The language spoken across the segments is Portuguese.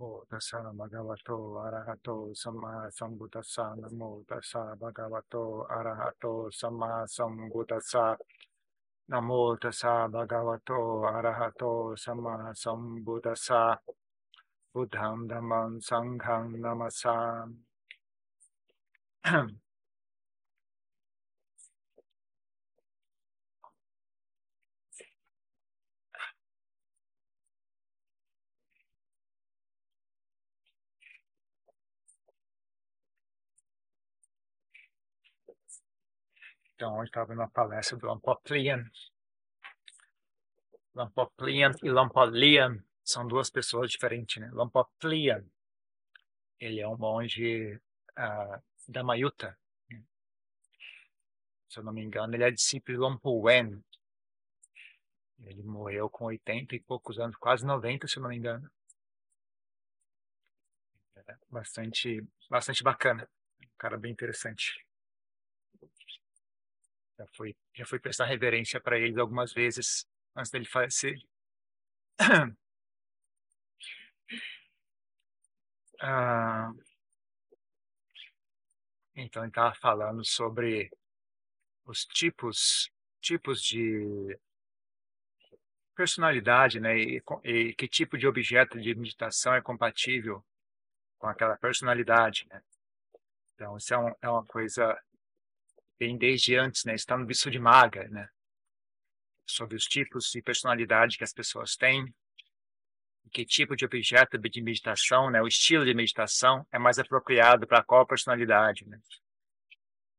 โมตัสสะภะคะวะโตอะระหะโตสัมมาสัมพุทธัสสะนะโมตัสสะภะคะวะโตอะระหะโตสัมมาสัมพุทธัสสะนะโมตัสสะภะคะวะโตอะระหะโตสัมมาสัมพุทธัสสะพุทธังธัมมังสังฆังนามัสสะ Então, hoje estava na palestra do Lampoplian. Lampoplian e Lampolian são duas pessoas diferentes, né? Lampoplian, ele é um monge uh, da Mayuta. Né? Se eu não me engano, ele é discípulo de Lampowen. Ele morreu com 80 e poucos anos, quase 90, se eu não me engano. É bastante, bastante bacana. Um cara bem interessante. Já fui, já fui prestar reverência para ele algumas vezes antes dele falecer. Ah, então ele estava falando sobre os tipos tipos de personalidade, né? E, e, que tipo de objeto de meditação é compatível com aquela personalidade, né? Então isso é, um, é uma coisa vem desde antes, né? Está no visto de maga, né? Sobre os tipos de personalidade que as pessoas têm, que tipo de objeto de meditação, né? O estilo de meditação é mais apropriado para qual personalidade, né?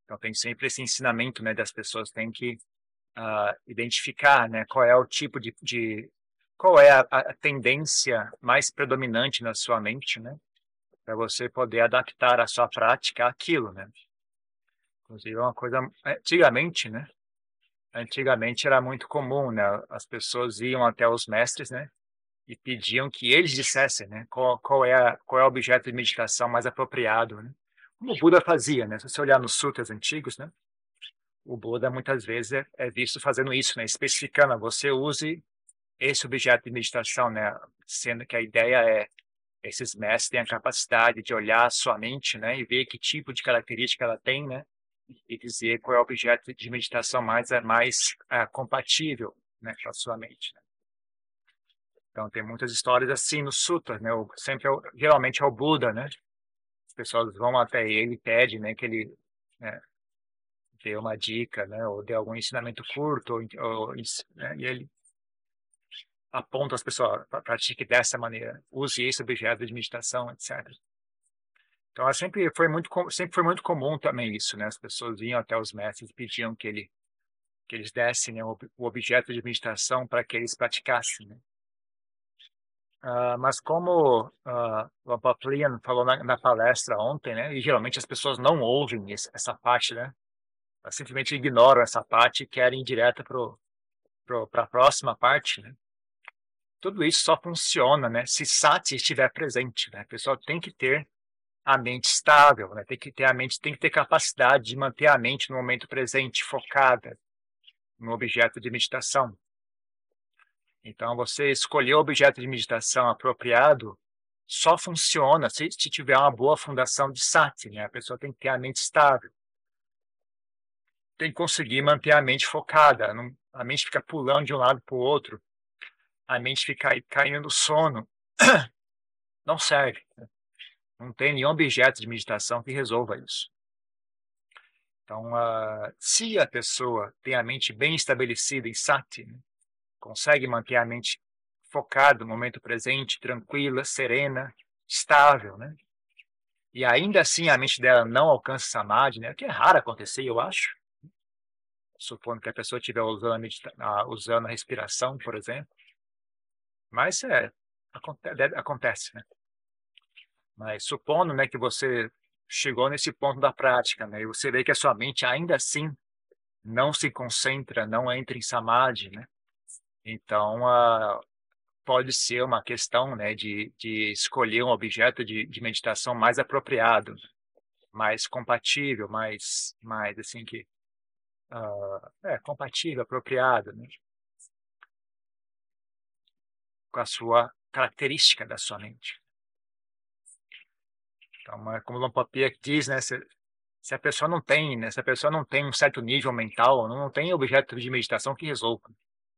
Então tem sempre esse ensinamento, né? Das pessoas têm que uh, identificar, né? Qual é o tipo de, de qual é a, a, tendência mais predominante na sua mente, né? Para você poder adaptar a sua prática àquilo, né? Inclusive, é uma coisa. Antigamente, né? Antigamente era muito comum, né? As pessoas iam até os mestres, né? E pediam que eles dissessem, né? Qual, qual, é, a, qual é o objeto de meditação mais apropriado, né? Como o Buda fazia, né? Se você olhar nos sutras antigos, né? O Buda muitas vezes é, é visto fazendo isso, né? Especificando, você use esse objeto de meditação, né? Sendo que a ideia é esses mestres têm a capacidade de olhar a sua mente, né? E ver que tipo de característica ela tem, né? E dizer qual é o objeto de meditação mais é mais é, compatível né, com a sua mente. Né? Então tem muitas histórias assim no Sutra, né? O, sempre é o, geralmente é o Buda, né? As pessoas vão até ele e pedem, né, que ele né, dê uma dica, né, ou dê algum ensinamento curto, ou, ou né, e ele aponta as pessoas pratique dessa maneira, use esse objeto de meditação, etc. Então, sempre foi muito sempre foi muito comum também isso, né? As pessoas vinham até os mestres e pediam que ele que eles dessem né, o, objeto de meditação para que eles praticassem. Né? Uh, mas como uh, o Paplian falou na, na, palestra ontem, né? E geralmente as pessoas não ouvem esse, essa parte, né? Elas simplesmente ignoram essa parte e querem ir direto para a próxima parte, né? Tudo isso só funciona, né? Se Sati estiver presente, né? A pessoa tem que ter a mente estável, né? Tem que ter a mente, tem que ter capacidade de manter a mente no momento presente, focada no objeto de meditação. Então, você escolher o objeto de meditação apropriado só funciona se, se tiver uma boa fundação de sati, né? A pessoa tem que ter a mente estável. Tem que conseguir manter a mente focada. Não, a mente fica pulando de um lado para o outro. A mente fica caindo no sono. Não serve. Né? Não tem nenhum objeto de meditação que resolva isso. Então, uh, se a pessoa tem a mente bem estabelecida em sati, né, consegue manter a mente focada no momento presente, tranquila, serena, estável, né? E ainda assim a mente dela não alcança samadhi, né? O que é raro acontecer, eu acho. Supondo que a pessoa estiver usando, a, usando a respiração, por exemplo. Mas é, acontece, acontece né? Mas supondo né, que você chegou nesse ponto da prática, né, e você vê que a sua mente ainda assim não se concentra, não entra em samadhi, né? Então, uh, pode ser uma questão né, de, de escolher um objeto de, de meditação mais apropriado, mais compatível, mais, mais assim que uh, é compatível, apropriado, né? com a sua característica da sua mente. É como o Lampapia diz, né? Se, se, a pessoa não tem, né? Se a pessoa não tem um certo nível mental, não tem objeto de meditação que resolva.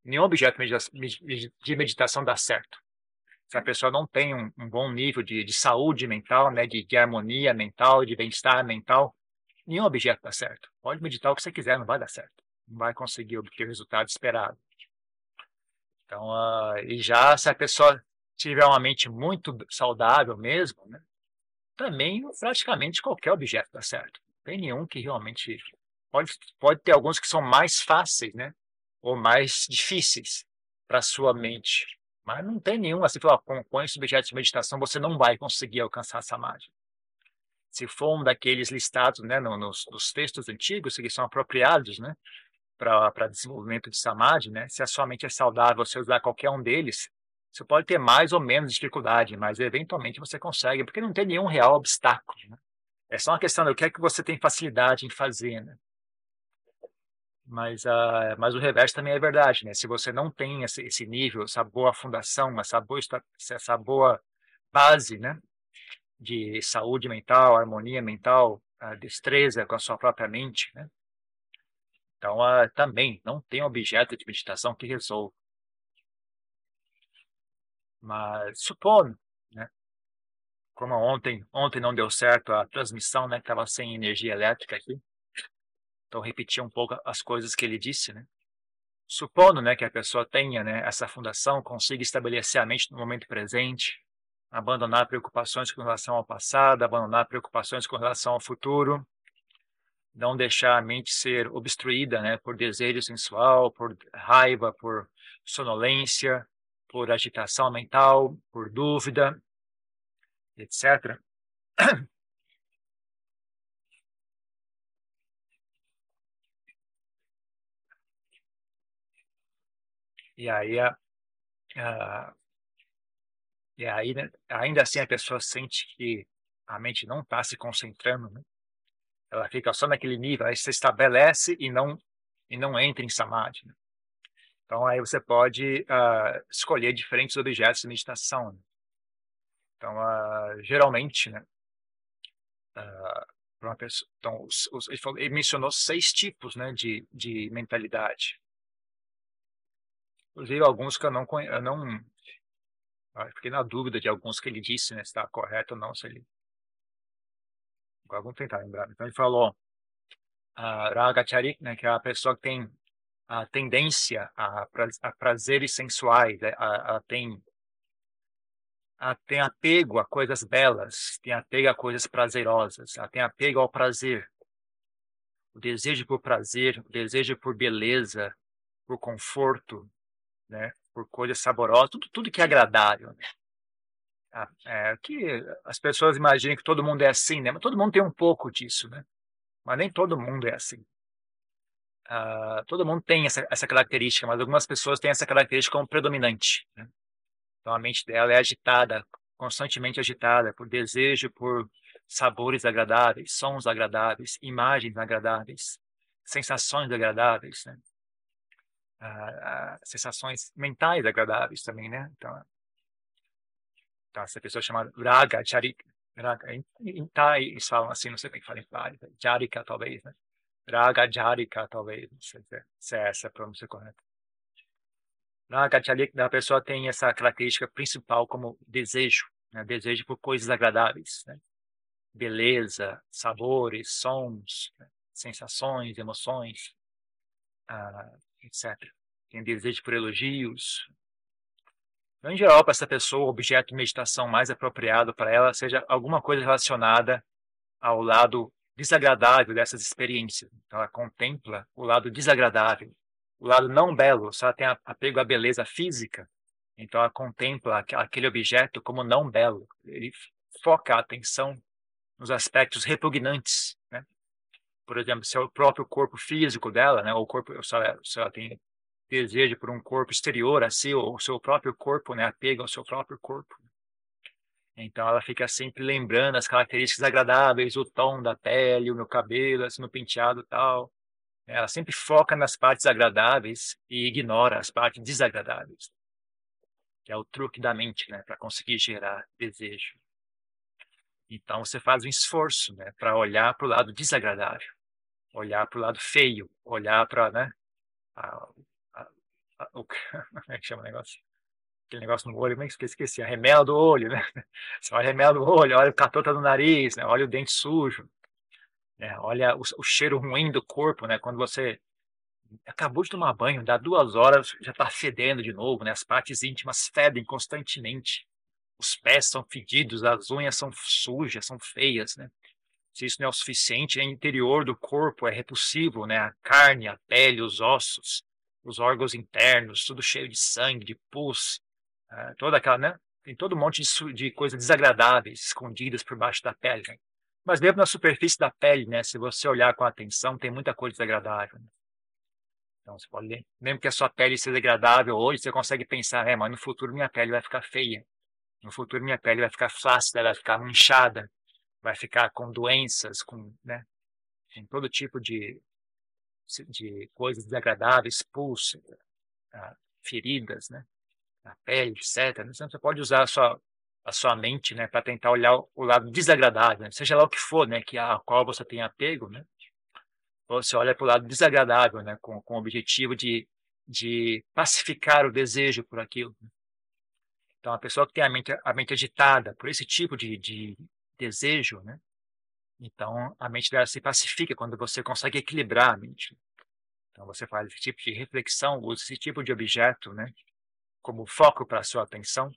Nenhum objeto de meditação dá certo. Se a pessoa não tem um, um bom nível de, de, saúde mental, né? De, de harmonia mental, de bem-estar mental, nenhum objeto dá certo. Pode meditar o que você quiser, não vai dar certo. Não vai conseguir obter o resultado esperado. Então, uh, e já se a pessoa tiver uma mente muito saudável mesmo, né? Também praticamente qualquer objeto dá certo. Não tem nenhum que realmente pode pode ter alguns que são mais fáceis, né? Ou mais difíceis para a sua mente. Mas não tem nenhum assim, falar, com, com esse objeto de meditação você não vai conseguir alcançar essa mágica. Se for um daqueles listados, né, nos, nos textos antigos que são apropriados, né, para desenvolvimento de samadhi, né, se a sua mente é saudável, você usar qualquer um deles, você pode ter mais ou menos dificuldade, mas eventualmente você consegue, porque não tem nenhum real obstáculo. Né? É só uma questão do que é que você tem facilidade em fazer. Né? Mas, uh, mas o reverso também é verdade. Né? Se você não tem esse, esse nível, essa boa fundação, essa boa, essa boa base né? de saúde mental, harmonia mental, destreza com a sua própria mente, né? Então, uh, também não tem objeto de meditação que resolva. Mas supondo, né? Como ontem, ontem não deu certo a transmissão, né? Estava sem energia elétrica aqui. Então repetir um pouco as coisas que ele disse, né? Supondo, né, que a pessoa tenha, né, essa fundação, consiga estabelecer a mente no momento presente, abandonar preocupações com relação ao passado, abandonar preocupações com relação ao futuro, não deixar a mente ser obstruída, né, por desejo sensual, por raiva, por sonolência, por agitação mental, por dúvida, etc. E aí, a, a, e aí né, ainda assim a pessoa sente que a mente não está se concentrando, né? ela fica só naquele nível, aí se estabelece e não e não entra em samadhi. Né? Então, aí você pode uh, escolher diferentes objetos de meditação. Né? Então, uh, geralmente, né, uh, pessoa, então, os, os, ele, falou, ele, mencionou seis tipos né, de, de mentalidade. Inclusive, alguns que eu não conheço, eu não eu fiquei na dúvida de alguns que ele disse, né, se está correto ou não, se ele... Agora vamos tentar lembrar. Então, ele falou uh, Raga Charik, né, que é a pessoa que tem a tendência a, a prazeres sensuais, né? a, a, tem, a, tem apego a coisas belas, tem apego a coisas prazerosas, a tem apego ao prazer. O desejo por prazer, o desejo por beleza, por conforto, né? por coisas saborosas, tudo, tudo que é agradável. Né? É, que as pessoas imaginam que todo mundo é assim, né? Mas todo mundo tem um pouco disso, né? Mas nem todo mundo é assim. Uh, todo mundo tem essa, essa característica, mas algumas pessoas têm essa característica como predominante. Né? Então a mente dela é agitada, constantemente agitada por desejo, por sabores agradáveis, sons agradáveis, imagens agradáveis, sensações agradáveis, né? uh, uh, sensações mentais agradáveis também, né? Então, então essa pessoa chamada Raga, Charika, Raga, em, em Thai eles falam assim, não sei como é que fala em Thai, Jarika talvez, né? Ragajarika, talvez, não sei se é essa a pronúncia correta. Ragajarika, a pessoa tem essa característica principal como desejo, né? desejo por coisas agradáveis, né? beleza, sabores, sons, né? sensações, emoções, ah, etc. Tem desejo por elogios. Então, em geral, para essa pessoa, o objeto de meditação mais apropriado para ela seja alguma coisa relacionada ao lado desagradável dessas experiências. Então, ela contempla o lado desagradável, o lado não belo. Se ela tem apego à beleza física, então ela contempla aquele objeto como não belo. Ele foca a atenção nos aspectos repugnantes, né? Por exemplo, se é o próprio corpo físico dela, né? Ou corpo, se ela, se ela tem desejo por um corpo exterior a si, ou o seu próprio corpo, né? Apego ao seu próprio corpo. Então ela fica sempre lembrando as características agradáveis, o tom da pele, o meu cabelo, assim, meu penteado tal. Ela sempre foca nas partes agradáveis e ignora as partes desagradáveis. Que é o truque da mente, né, para conseguir gerar desejo. Então você faz um esforço, né, para olhar para o lado desagradável, olhar para o lado feio, olhar para, né, a, a, a, o, como é que chama o negócio? Aquele negócio no olho, como é que esqueci? A remela do olho, né? Você olha a remela do olho, olha o catota do nariz, né? olha o dente sujo, né? olha o, o cheiro ruim do corpo, né? Quando você acabou de tomar banho, dá duas horas, já está fedendo de novo, né? As partes íntimas fedem constantemente. Os pés são fedidos, as unhas são sujas, são feias, né? Se isso não é o suficiente, o interior do corpo é repulsivo, né? A carne, a pele, os ossos, os órgãos internos, tudo cheio de sangue, de pus, uh, toda aquela, né? Tem todo um monte de, de coisas desagradáveis escondidas por baixo da pele. Né? Mas mesmo na superfície da pele, né? Se você olhar com atenção, tem muita coisa desagradável. Né? Então você pode. Mesmo que a sua pele seja degradável hoje, você consegue pensar, é, mas no futuro minha pele vai ficar feia. No futuro minha pele vai ficar flácida, vai ficar manchada, vai ficar com doenças, com, né, com todo tipo de, de coisas desagradáveis, pulso, ah, feridas, né, na pele, etc. Então você pode usar a sua, a sua mente, né, para tentar olhar o lado desagradável, né, seja lá o que for, né, que a qual você tem apego, né, você olha para o lado desagradável, né, com, com o objetivo de, de pacificar o desejo por aquilo. Então, a pessoa que tem a mente, a mente agitada por esse tipo de, de desejo, né, então a mente dela se pacifica quando você consegue equilibrar a mente. Então, você faz esse tipo de reflexão, usa esse tipo de objeto, né, como foco para a sua atenção,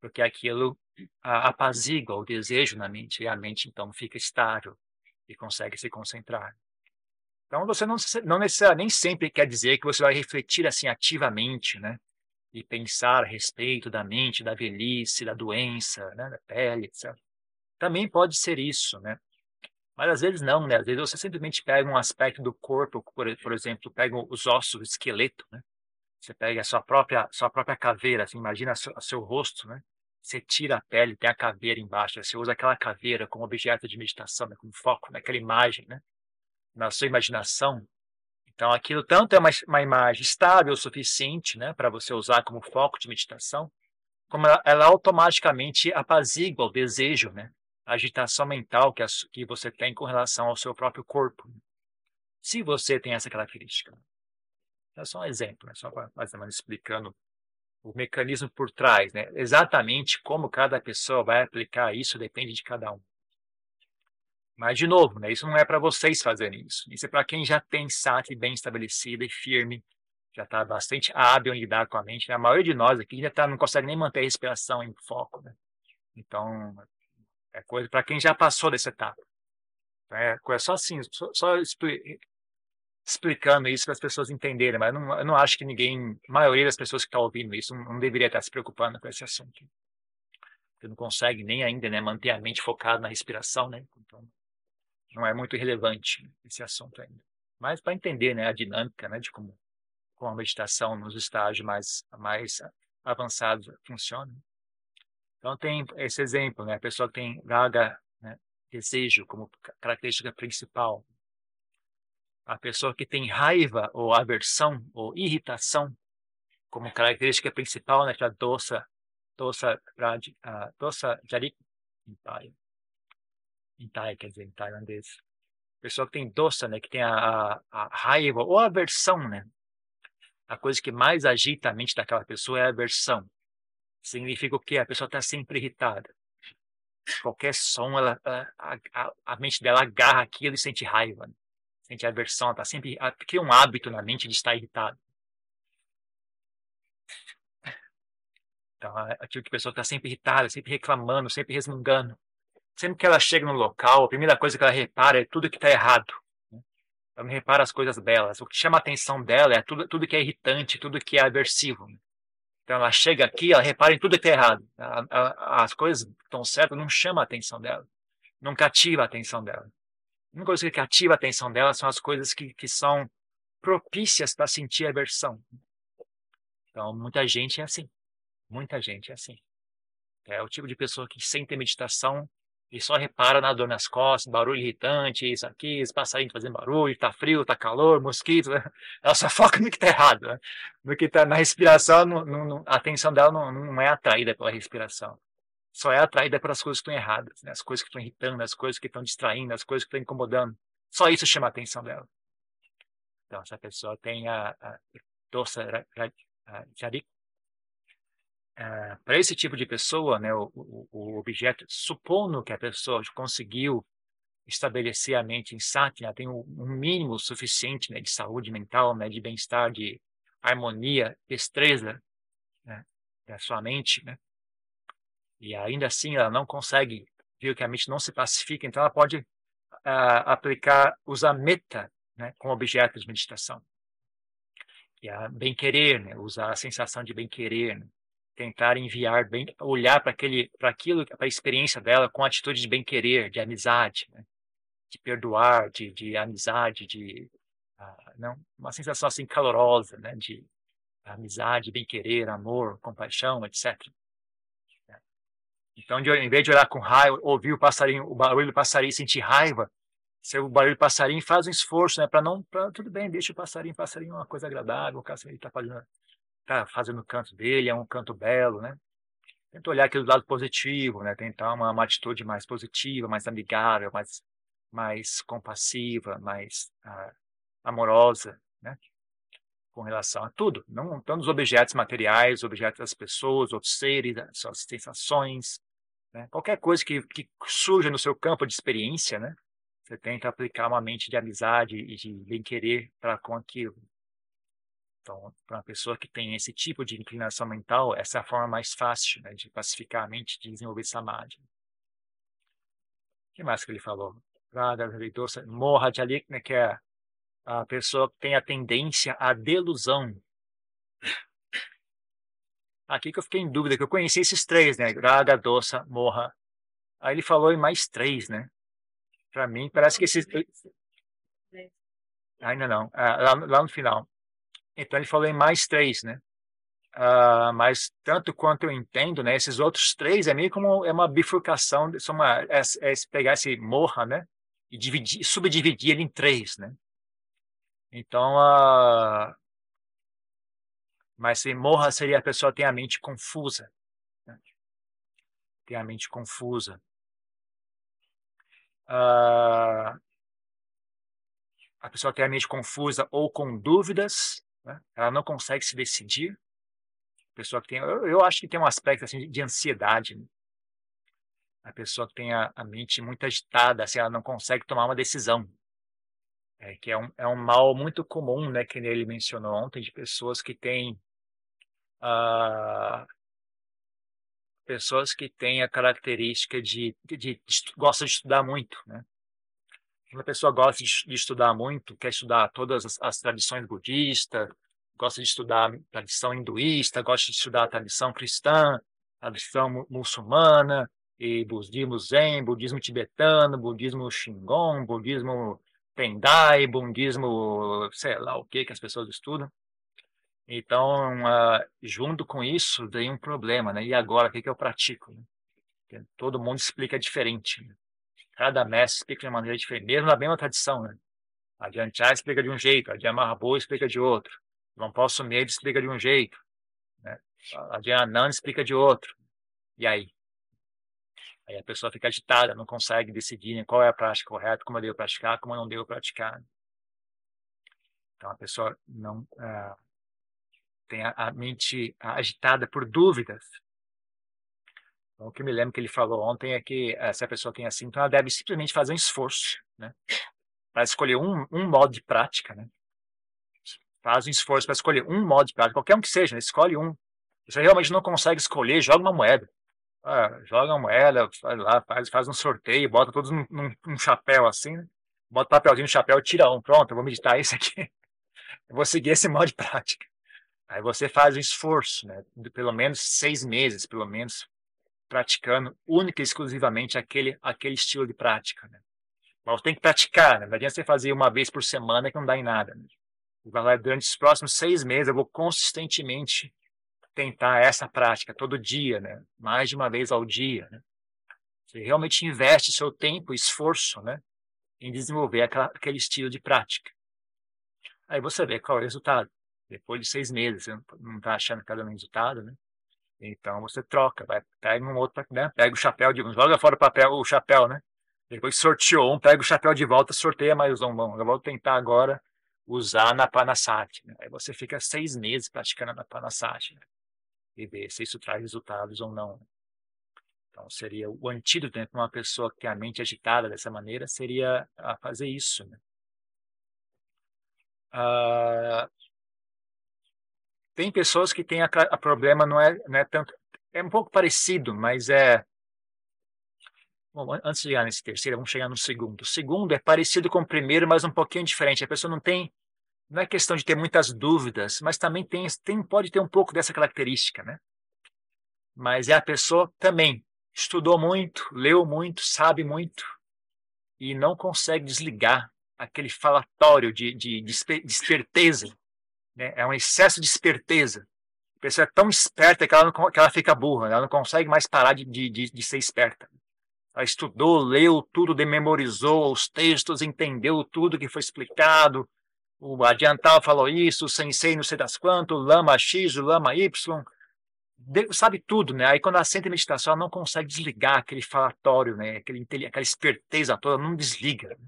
porque aquilo apazigua o desejo na mente e a mente então fica estável e consegue se concentrar. Então, você não, não necessariamente, nem sempre quer dizer que você vai refletir assim ativamente, né? E pensar a respeito da mente, da velhice, da doença, né? da pele, etc. Também pode ser isso, né? Mas às vezes não, né? Às vezes você simplesmente pega um aspecto do corpo, por, por exemplo, pega os ossos, o esqueleto, né? Você pega a sua própria, sua própria caveira, assim, imagina seu, seu rosto, né? Você tira a pele, tem a caveira embaixo, você usa aquela caveira como objeto de meditação, né? como foco naquela imagem, né? na sua imaginação. Então, aquilo tanto é uma, uma imagem estável o suficiente né, para você usar como foco de meditação, como ela, ela automaticamente apazigua o desejo, né, a agitação mental que, a, que você tem com relação ao seu próprio corpo. Se você tem essa característica. É só um exemplo, né, só mais ou menos explicando o mecanismo por trás. Né? Exatamente como cada pessoa vai aplicar isso depende de cada um. Mas, de novo, né, isso não é para vocês fazerem isso. Isso é para quem já tem sati bem estabelecida e firme, já está bastante hábil em lidar com a mente. Né? A maioria de nós aqui já tá, não consegue nem manter a respiração em foco. Né? Então, é coisa para quem já passou dessa etapa. Então, é coisa só assim, só, só explicando isso para as pessoas entenderem. Mas eu não, eu não acho que ninguém, a maioria das pessoas que está ouvindo isso, não, não deveria estar se preocupando com esse assunto. Porque não consegue nem ainda né, manter a mente focada na respiração, né? Então, não é muito relevante esse assunto ainda. Mas para entender né, a dinâmica né, de como, como a meditação nos estágios mais, mais avançados funciona. Então tem esse exemplo, né, a pessoa que tem raga, né, desejo como característica principal. A pessoa que tem raiva ou aversão ou irritação como característica principal, né, que é doça, doça, doça jarik, em Thai, quer dizer, em tailandês. Pessoa que tem doça, né, que tem a, a, a raiva ou aversão, né? A coisa que mais agita a mente daquela pessoa é a aversão. Significa o quê? A pessoa está sempre irritada. Qualquer som, ela, a, a, a, mente dela agarra aquilo e sente raiva, né? Sente aversão, está sempre cria um hábito na mente de estar irritado. Então, aquilo que a pessoa está sempre irritada, sempre reclamando, sempre resmungando. Sempre que ela chega no local, a primeira coisa que ela repara é tudo que está errado. Né? Ela não repara as coisas belas. O que chama a atenção dela é tudo, tudo que é irritante, tudo que é aversivo. Então ela chega aqui, ela repara em tudo que está errado. As coisas que estão certas não chamam a atenção dela. Não cativa a atenção dela. A única coisa que cativa a atenção dela são as coisas que, que são propícias para sentir aversão. Então, muita gente é assim. Muita gente é assim. É o tipo de pessoa que, sem ter meditação, e só repara na dor nas costas, barulho irritante, isso aqui, esse passarinho fazendo barulho, tá frio, tá calor, mosquito. Né? Ela só foca no que tá errado. Né? No que tá na respiração, no, no, a atenção dela não, não é atraída pela respiração. Só é atraída pelas coisas que estão erradas, né? as coisas que estão irritando, as coisas que estão distraindo, as coisas que estão incomodando. Só isso chama a atenção dela. Então, se a pessoa tem a, a doça jarik, uh, para esse tipo de pessoa, né, o, o, o, objeto, supondo que a pessoa conseguiu estabelecer a mente em satya, tem um, um mínimo suficiente né, de saúde mental, né, de bem-estar, de harmonia, destreza né, da sua mente, né, e ainda assim ela não consegue, viu que a mente não se pacifica, então ela pode uh, aplicar, usar meta né, como objeto de meditação. E a bem-querer, né, usar a sensação de bem-querer, né, tentar enviar, bem, olhar para aquele, para aquilo, para a experiência dela com atitude de bem-querer, de amizade, né, de perdoar, de, de amizade, de uh, não, uma sensação assim calorosa, né, de amizade, bem-querer, amor, compaixão, etc. Então, em vez de olhar com raiva, ouvir o passarinho, o barulho do passarinho sentir raiva, se o barulho do passarinho faz um esforço, né, para não, pra, tudo bem, deixa o passarinho, passarinho é uma coisa agradável, o passarinho está fazendo, tá fazendo o canto dele, é um canto belo, né? Tenta olhar aquilo do lado positivo, né? Tentar uma, uma atitude mais positiva, mais amigável, mais, mais compassiva, mais ah, amorosa, né? Com relação a tudo, não tanto os objetos materiais, objetos das pessoas, outros seres, suas sensações, né? Qualquer coisa que, que surja no seu campo de experiência, né? Você tenta aplicar uma mente de amizade e de bem-querer para com aquilo. Então, para uma pessoa que tem esse tipo de inclinação mental, essa é a forma mais fácil né, de pacificar a mente, de desenvolver samadhi. O que mais que ele falou? Morra de ali, né, que é a pessoa tem a tendência à delusão. Aqui que eu fiquei em dúvida, que eu conheci esses três, né? Raga, Doça, Morra. Aí ele falou em mais três, né? Para mim, parece que esses. Ainda não, ah, lá, lá, no final. Então ele falou em mais três, né? Ah, mas tanto quanto eu entendo, né? Esses outros três é meio como é uma bifurcação, são uma, é, é pegar esse morra, né? E dividir, subdividir ele em três, né? Então, uh, mas se morra seria a pessoa tem a mente confusa. Né? Tem a mente confusa. Uh, a pessoa tem a mente confusa ou com dúvidas, né? ela não consegue se decidir. A pessoa que tem, eu, eu acho que tem um aspecto assim de ansiedade. Né? A pessoa que tem a, a, mente muito agitada, assim, ela não consegue tomar uma decisão. É, que é um, é um mal muito comum, né, que ele mencionou ontem, de pessoas que têm uh, pessoas que têm a característica de, de, de, de gosta de estudar muito, né? Uma pessoa gosta de, de estudar muito, quer estudar todas as, as, tradições budistas, gosta de estudar a tradição hinduísta, gosta de estudar a tradição cristã, tradição muçulmana, e budismo zen, budismo tibetano, budismo shingon, budismo tendai, budismo sei lá o que que as pessoas estudam. Então, uh, junto com isso, vem um problema, né? E agora, o que, que eu pratico? Né? Todo mundo explica diferente. Né? Cada mestre explica de uma maneira diferente, mesmo na mesma tradição, né? A Janchai explica de um jeito, a Diamarabo explica de outro, Não Posso Medo explica de um jeito, né? a Diananda explica de outro. E aí? Aí a pessoa fica agitada, não consegue decidir né, qual é a prática correta, como eu devo praticar, como eu não devo praticar. Então a pessoa não... Uh, tem a, a mente agitada por dúvidas. Então, o que me lembro que ele falou ontem é que eh, se a pessoa tem assim, então ela deve simplesmente fazer um esforço, né? Para escolher um, um modo de prática, né? Faz um esforço para escolher um modo de prática, qualquer um que seja, né? escolhe um. Você realmente não consegue escolher, joga uma moeda. Ah, joga moeda, faz lá, faz, faz um sorteio, bota todos num, num, chapéu assim, né? bota papelzinho no chapéu, tira um, pronto, eu vou meditar esse aqui. Eu vou seguir esse modo de prática. Aí você faz um esforço, né? De pelo menos seis meses, pelo menos, praticando única e exclusivamente aquele, aquele estilo de prática. Né? Mas tem que praticar, né? não adianta você fazer uma vez por semana que não dá em nada. Né? Durante os próximos seis meses eu vou consistentemente tentar essa prática todo dia, né? mais de uma vez ao dia. Né? Você realmente investe seu tempo e esforço né? em desenvolver aquela, aquele estilo de prática. Aí você vê qual é o resultado depois de seis meses, você não está achando que está dando resultado, né? Então você troca, vai, pega um outro, né? Pega o chapéu de joga fora o papel, o chapéu, né? Depois sorteou um, pega o chapéu de volta, sorteia mais um. Bom, eu vou tentar agora usar na Panasat. Né? Aí você fica seis meses praticando na Panasat né? E ver se isso traz resultados ou não. Então seria o antídoto né, para uma pessoa que tem a mente agitada dessa maneira seria a fazer isso. Né? Ah, tem pessoas que têm a, a problema não é, não é tanto é um pouco parecido, mas é Bom, antes de chegar nesse terceiro, vamos chegar no segundo. O segundo é parecido com o primeiro, mas um pouquinho diferente. A pessoa não tem, não é questão de ter muitas dúvidas, mas também tem, tem pode ter um pouco dessa característica, né? Mas é a pessoa também estudou muito, leu muito, sabe muito e não consegue desligar aquele falatório de, de, de esperteza. Né? É um excesso de esperteza. A pessoa é tão esperta que ela, não, que ela fica burra, né? ela não consegue mais parar de, de, de ser esperta. Ela estudou, leu tudo, dememorizou os textos, entendeu tudo que foi explicado. O adiantal falou isso, o sensei não sei das quantas, o lama X, o lama Y. Sabe tudo, né? Aí quando ela senta em meditação, ela não consegue desligar aquele falatório, né? Aquele, aquela esperteza toda, não desliga.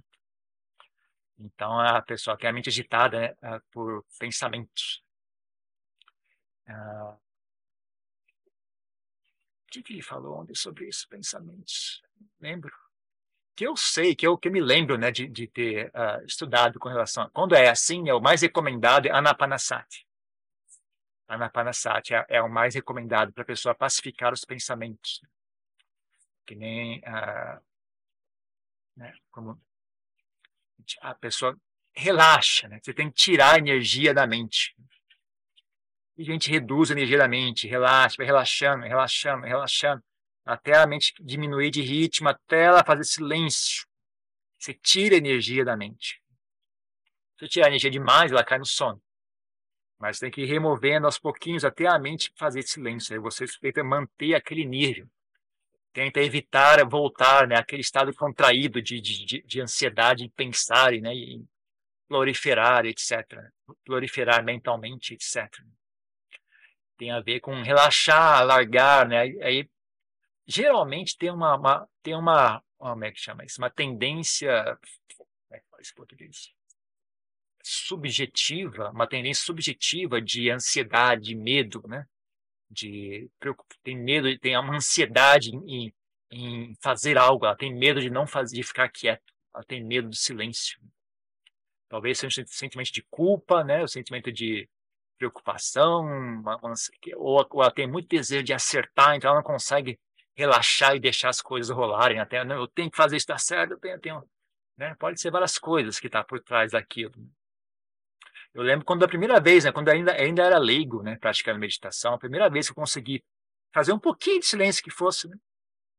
Então, a pessoa que é a mente agitada né? É, por pensamentos. Ah, o que, ele falou sobre isso, pensamentos? Lembro. Que eu sei, que eu que me lembro né, de, de ter uh, estudado com relação a. Quando é assim, é o mais recomendado é Anapanasati. Anapanasati é, é o mais recomendado para a pessoa pacificar os pensamentos. Que nem. Uh, né, como a pessoa relaxa, né? Você tem que tirar a energia da mente. E a gente reduz a energia da mente, relaxa, vai relaxando, relaxando, relaxando, até a mente diminuir de ritmo, até ela fazer silêncio. Você tira energia da mente. Se tirar energia demais, ela cai no sono. Mas tem que ir removendo aos pouquinhos até a mente fazer silêncio. Aí você tenta manter aquele nível tenta evitar voltar né, àquele estado contraído de, de, de ansiedade em pensar né, em proliferar, etc. Proliferar mentalmente, etc. Tem a ver com relaxar, largar, né? Aí, geralmente tem uma, uma tem uma, como é que chama isso? Uma tendência, como é que fala isso em português? Subjetiva, uma tendência subjetiva de ansiedade, medo, né? de tem medo, tem uma ansiedade em, em fazer algo, ela tem medo de não fazer, de ficar quieto, ela tem medo do silêncio. Talvez seja um sentimento de culpa, né, o sentimento de preocupação, uma, uma, ou ela tem muito desejo de acertar, então ela não consegue relaxar e deixar as coisas rolarem. Até não, eu tenho que fazer isso dar certo, eu tenho, eu tenho né? Pode ser várias coisas que está por trás daquilo. Eu lembro quando a primeira vez, né, quando ainda, ainda era leigo, né, praticando meditação, a primeira vez que eu consegui fazer um pouquinho de silêncio que fosse, né,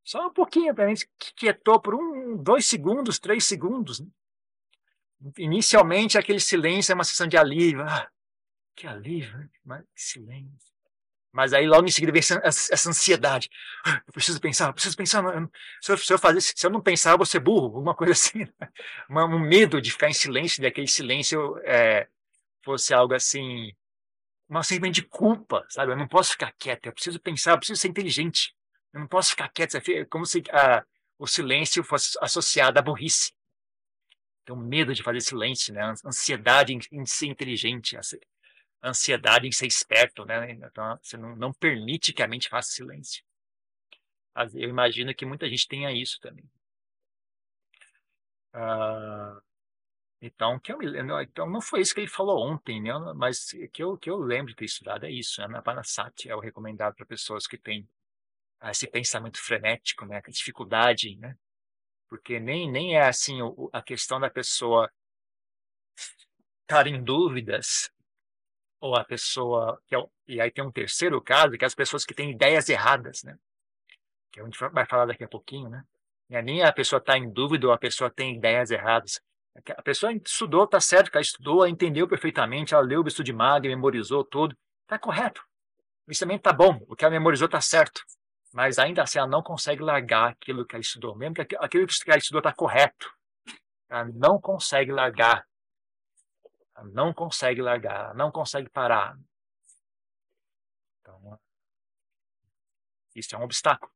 só um pouquinho, para mim, que quietou por um, dois segundos, três segundos. Né. Inicialmente, aquele silêncio é uma sensação de alívio. Ah, que alívio, né, mas silêncio. Mas aí logo em seguida vem essa, essa ansiedade. Eu preciso pensar, eu preciso pensar. Se eu, se eu, fazer, se eu não pensar, eu vou ser burro, alguma coisa assim. Né. Um medo de ficar em silêncio, daquele silêncio é, fosse algo assim, um sentimento de culpa, sabe? Eu não posso ficar quieto, eu preciso pensar, eu preciso ser inteligente. Eu não posso ficar quieto, é como se ah, o silêncio fosse associado à burrice. Tenho medo de fazer silêncio, né? Ansiedade em, em ser inteligente, ansiedade em ser esperto, né? Então, você não, não permite que a mente faça silêncio. Eu imagino que muita gente tenha isso também. Uh, então, que eu então não foi isso que ele falou ontem, né? mas que eu, que eu lembro de ter estudado é isso. Né? Anapanasati é o recomendado para pessoas que têm ah, esse pensamento frenético, né? dificuldade, né? porque nem, nem é assim a questão da pessoa estar em dúvidas, ou a pessoa. Que é, e aí tem um terceiro caso, que é as pessoas que têm ideias erradas, né? que a gente vai falar daqui a pouquinho, né? É nem a pessoa está em dúvida ou a pessoa tem ideias erradas. A pessoa estudou, tá certo, ela estudou, ela entendeu perfeitamente, ela leu o Bisto de Maga, memorizou tudo, tá correto. Isso também tá bom, o que ela memorizou tá certo. Mas ainda assim ela não consegue largar aquilo que ela estudou, mesmo que aquilo que ela estudou tá correto. Ela não consegue largar. Não consegue largar, não consegue parar. Então, Isso é um obstáculo.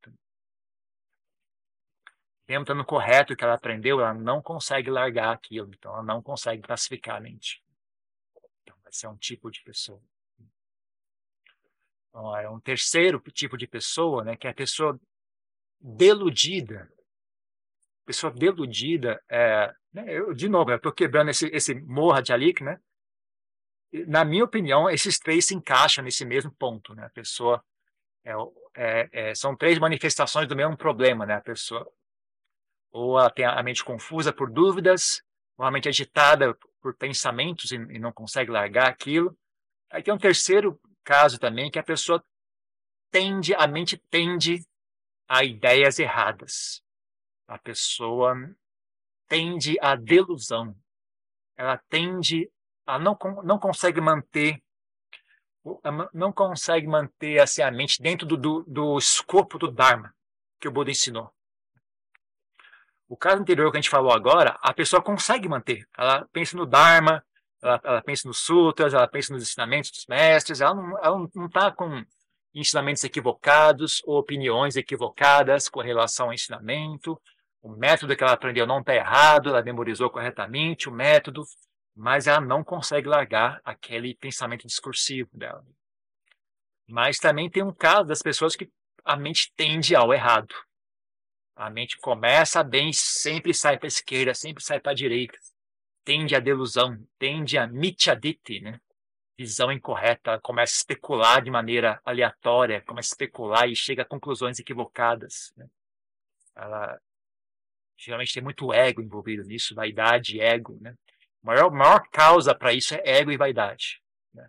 Mesmo estando correto que ela aprendeu, ela não consegue largar aquilo, então ela não consegue classificar a mente. Então, esse é um tipo de pessoa. É um terceiro tipo de pessoa, né, que é a pessoa deludida. Pessoa deludida, é, né, eu, de novo, eu estou quebrando esse, esse morra de Alik, né? Na minha opinião, esses três se encaixam nesse mesmo ponto, né? A pessoa é, é, é, são três manifestações do mesmo problema, né? A pessoa ou ela tem a mente confusa por dúvidas, ou a mente agitada por pensamentos e, e não consegue largar aquilo. Aí tem um terceiro caso também que a pessoa tende, a mente tende a ideias erradas. A pessoa tende à delusão. Ela tende a não, não consegue manter não consegue manter assim, a mente dentro do, do, do escopo do Dharma que o Buda ensinou. O caso anterior que a gente falou agora, a pessoa consegue manter. Ela pensa no Dharma, ela, ela, pensa nos sutras, ela pensa nos ensinamentos dos mestres, ela não está com ensinamentos equivocados ou opiniões equivocadas com relação ao ensinamento. O método que ela aprendeu não está errado, ela memorizou corretamente o método, mas ela não consegue largar aquele pensamento discursivo dela. Mas também tem um caso das pessoas que a mente tende ao errado. A mente começa bem, sempre sai para a esquerda, sempre sai para a direita tende à delusão, tende a mityaditi, né? visão incorreta, ela começa a especular de maneira aleatória, começa a especular e chega a conclusões equivocadas. Né? Ela geralmente tem muito ego envolvido nisso, vaidade, ego. Né? A maior, maior causa para isso é ego e vaidade. Né?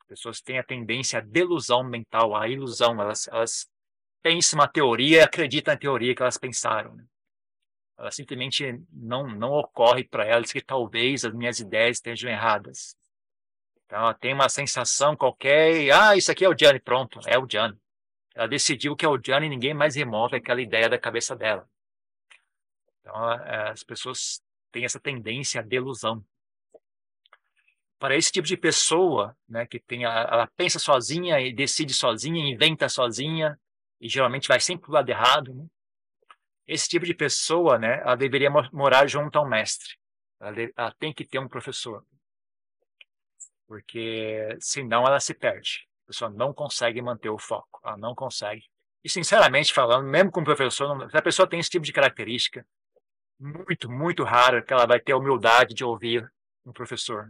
As pessoas têm a tendência à delusão mental, à ilusão. Elas, elas pensam uma teoria e acreditam na teoria que elas pensaram. Né? Ela simplesmente não, não ocorre para elas que talvez as minhas ideias estejam erradas. Então, ela tem uma sensação qualquer, ah, isso aqui é o Gianni, pronto, é o Gianni. Ela decidiu que é o Gianni e ninguém mais remove aquela ideia da cabeça dela. Então, é, as pessoas têm essa tendência à delusão. Para esse tipo de pessoa, né, que tem, ela pensa sozinha e decide sozinha, inventa sozinha, e geralmente vai sempre para o lado errado, né? esse tipo de pessoa, né, ela deveria morar junto ao mestre. Ela, de, ela tem que ter um professor. Porque senão ela se perde. A pessoa não consegue manter o foco. Ela não consegue. E sinceramente falando, mesmo com o professor, se a pessoa tem esse tipo de característica, muito, muito raro que ela vai ter a humildade de ouvir um professor.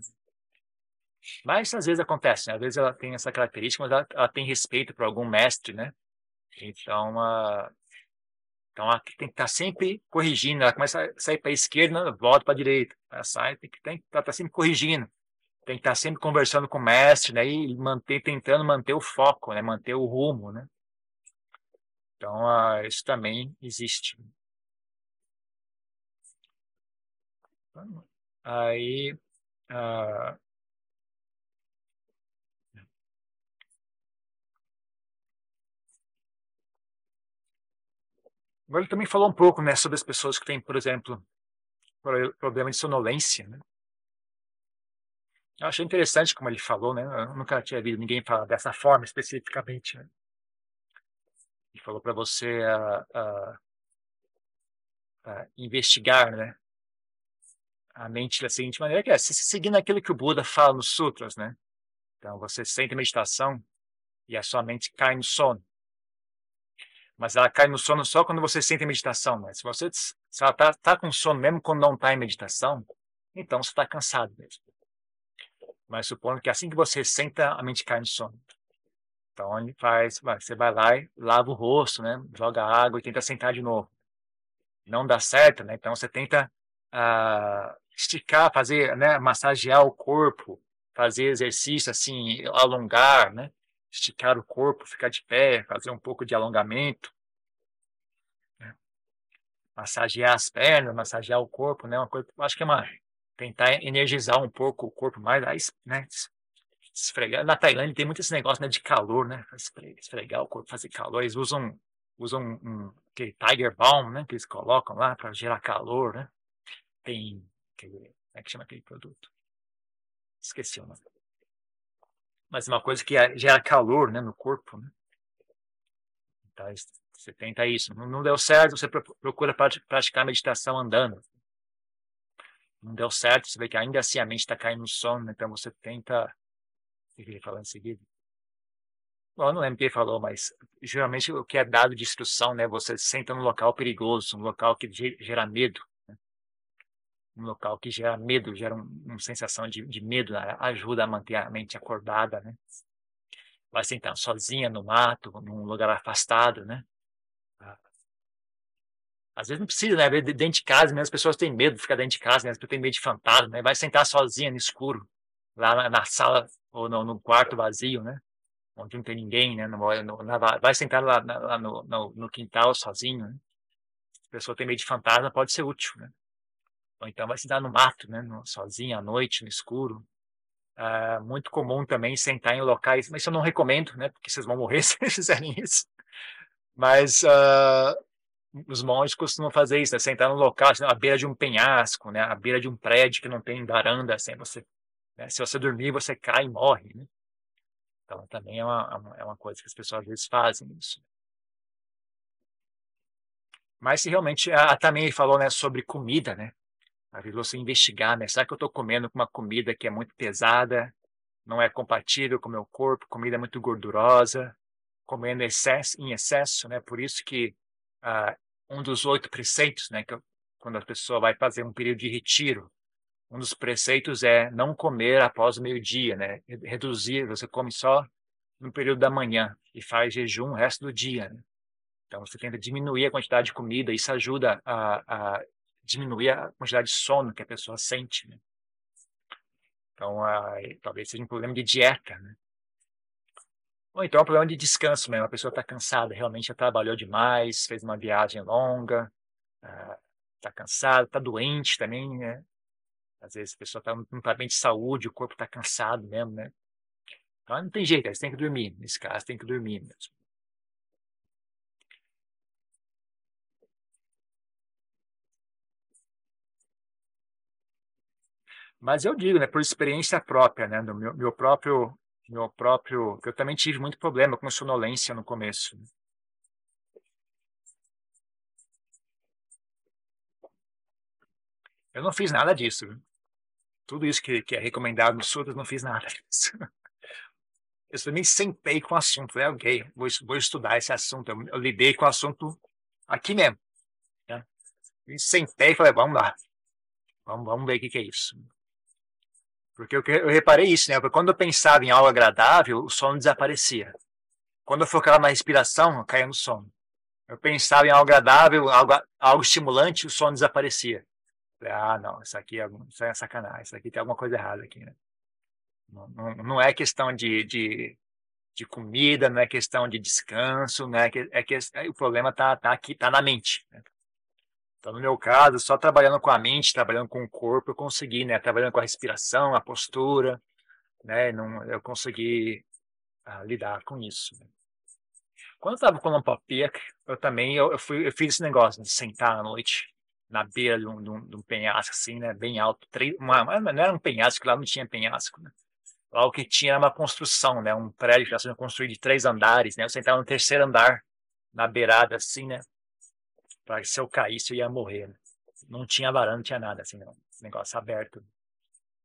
Mas às vezes acontece, né? às vezes ela tem essa característica, mas ela, ela tem respeito por algum mestre, né? Então, uh, então, ela tem que estar sempre corrigindo. Ela começa a sair para a esquerda, volta para a direita. Ela sai, tem que estar tá sempre corrigindo. Tem que estar sempre conversando com o mestre, né? E manter, tentando manter o foco, né? Manter o rumo, né? Então, isso também existe. Aí, uh, Agora ele também falou um pouco né, sobre as pessoas que têm, por exemplo, problema de sonolência. Né? Eu achei interessante como ele falou, né? Eu nunca tinha visto ninguém falar dessa forma especificamente. Né? Ele falou para você uh, uh, uh, investigar, né? A mente da seguinte maneira, que é seguindo aquilo que o Buda fala nos sutras, né? Então você sente meditação e a sua mente cai no sono mas ela cai no sono só quando você sente a meditação. Mas se você se ela está tá com sono mesmo quando não está em meditação, então você está cansado mesmo. Mas supondo que assim que você senta, a mente cai no sono. Então ele faz, você vai lá e lava o rosto, né? Joga água e tenta sentar de novo. Não dá certo, né? Então você tenta uh, esticar, fazer, né? Massagear o corpo, fazer exercício assim, alongar, né? esticar o corpo, ficar de pé, fazer um pouco de alongamento, né? massagear as pernas, massagear o corpo, né? Uma coisa, acho que é uma tentar energizar um pouco o corpo mais, né? Esfregar. Na Tailândia tem muito esse negócio né, de calor, né? Esfregar o corpo, fazer calor. Eles usam usam um, aquele Tiger Balm, né? Que eles colocam lá para gerar calor, né? Tem, aquele, como é que chama aquele produto? Esqueci o nome mas uma coisa que gera calor né, no corpo. Né? Então, você tenta isso. Não, deu certo, você procura praticar meditação andando. Não deu certo, você vê que ainda assim a mente está caindo no sono, então você tenta. O que ele falou em seguida? Bom, eu não lembro falou, mas geralmente o que é dado de instrução, né? Você senta num local perigoso, um local que gera medo. Um local que gera medo, gera um, uma sensação de, de medo, né? ajuda a manter a mente acordada, né? Vai sentar sozinha no mato, num lugar afastado, né? Às vezes não precisa, né? Dentro de casa, né? as pessoas têm medo de ficar dentro de casa, né? as pessoas têm medo de fantasma, né? Vai sentar sozinha no escuro, lá na, na sala ou no, no, quarto vazio, né? Onde não tem ninguém, né? No, no, na, vai sentar lá, lá no, no, quintal sozinho, né? Se a pessoa tem medo de fantasma, pode ser útil, né? Ou então vai sentar no mato, né? sozinha à noite, no escuro. É muito comum também sentar em locais, mas eu não recomendo, né? Porque vocês vão morrer se fizerem isso. Mas uh, os monges costumam fazer isso, né? sentar no local, assim, à beira de um penhasco, né? à beira de um prédio que não tem varanda, assim, você, né? se você dormir, você cai e morre. Né? Então, também é uma, é uma coisa que as pessoas às vezes fazem isso. Mas se realmente, a, também falou né, sobre comida, né? A você investigar, né? Será que eu estou comendo uma comida que é muito pesada, não é compatível com o meu corpo, comida muito gordurosa, comendo excesso, em excesso, né? Por isso que ah, um dos oito preceitos, né, que quando a pessoa vai fazer um período de retiro, um dos preceitos é não comer após o meio-dia, né? Reduzir, você come só no período da manhã e faz jejum o resto do dia. Né? Então você tenta diminuir a quantidade de comida, isso ajuda a, a diminuir a quantidade de sono que a pessoa sente. Né? Então talvez seja um problema de dieta, né? Ou então é um problema de descanso mesmo. A pessoa está cansada, realmente já trabalhou demais, fez uma viagem longa, está uh, cansada, está doente também, né? Às vezes a pessoa tá, não está bem de saúde, o corpo está cansado mesmo, né? Então não tem jeito, eles têm que dormir. Nesse caso, tem que dormir mesmo. Mas eu digo, né, por experiência própria, né, do meu, meu próprio meu próprio. Eu também tive muito problema com sonolência no começo. Eu não fiz nada disso. Tudo isso que, que é recomendado no sutras, não fiz nada disso. Eu também sentei com o assunto. Falei, ok, vou, vou estudar esse assunto. Eu, eu, lidei com o assunto aqui mesmo. Né? E sentei e falei, vamos lá. Vamos, vamos ver o que, que é isso. Porque eu, eu reparei isso, né? Quando eu pensava em algo agradável, o sono desaparecia. Quando eu focava na respiração, caía no sono. Eu pensava em algo agradável, algo, algo estimulante, o sono desaparecia. ah, não, isso aqui é, isso é sacanagem, isso aqui tem alguma coisa errada aqui, né? Não, não, não é questão de, de, de, comida, não é questão de descanso, né? É que é, o problema tá, tá aqui, tá na mente. Né? Então, no meu caso, só trabalhando com a mente, trabalhando com o corpo, eu consegui, né? Trabalhando com a respiração, a postura, né? Não, eu consegui ah, lidar com isso. Quando eu estava com Papiak, eu também eu, eu, fui, eu fiz esse negócio de sentar à noite na beira de um, de um, de um penhasco, assim, né? Bem alto. Uma, não era um penhasco, lá não tinha penhasco, né? Lá o que tinha era uma construção, né? Um prédio que estava sendo construído de três andares, né? Eu sentava no terceiro andar, na beirada, assim, né? Para se eu caísse eu ia morrer. Né? Não tinha varanda, não tinha nada, assim, não. negócio aberto.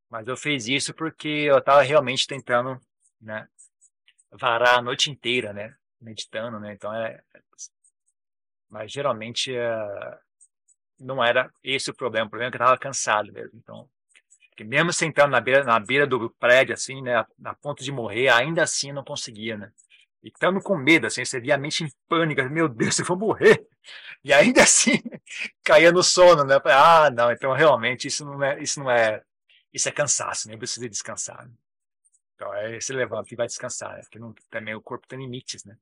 Mas eu fiz isso porque eu estava realmente tentando, né, varar a noite inteira, né, meditando, né. Então é, mas geralmente é, não era esse o problema. O problema é que eu estava cansado mesmo. Então, que mesmo sentando na beira, na beira do prédio, assim, né, a ponto de morrer, ainda assim não conseguia, né. E estando com medo, assim, você via a mente em pânico, meu Deus, eu vou morrer. E ainda assim, caía no sono, né? Ah, não, então realmente isso não é, isso não é, isso é cansaço, né? Eu preciso descansar. Então, aí você levanta e vai descansar, né? Porque não, também o corpo tem limites, né?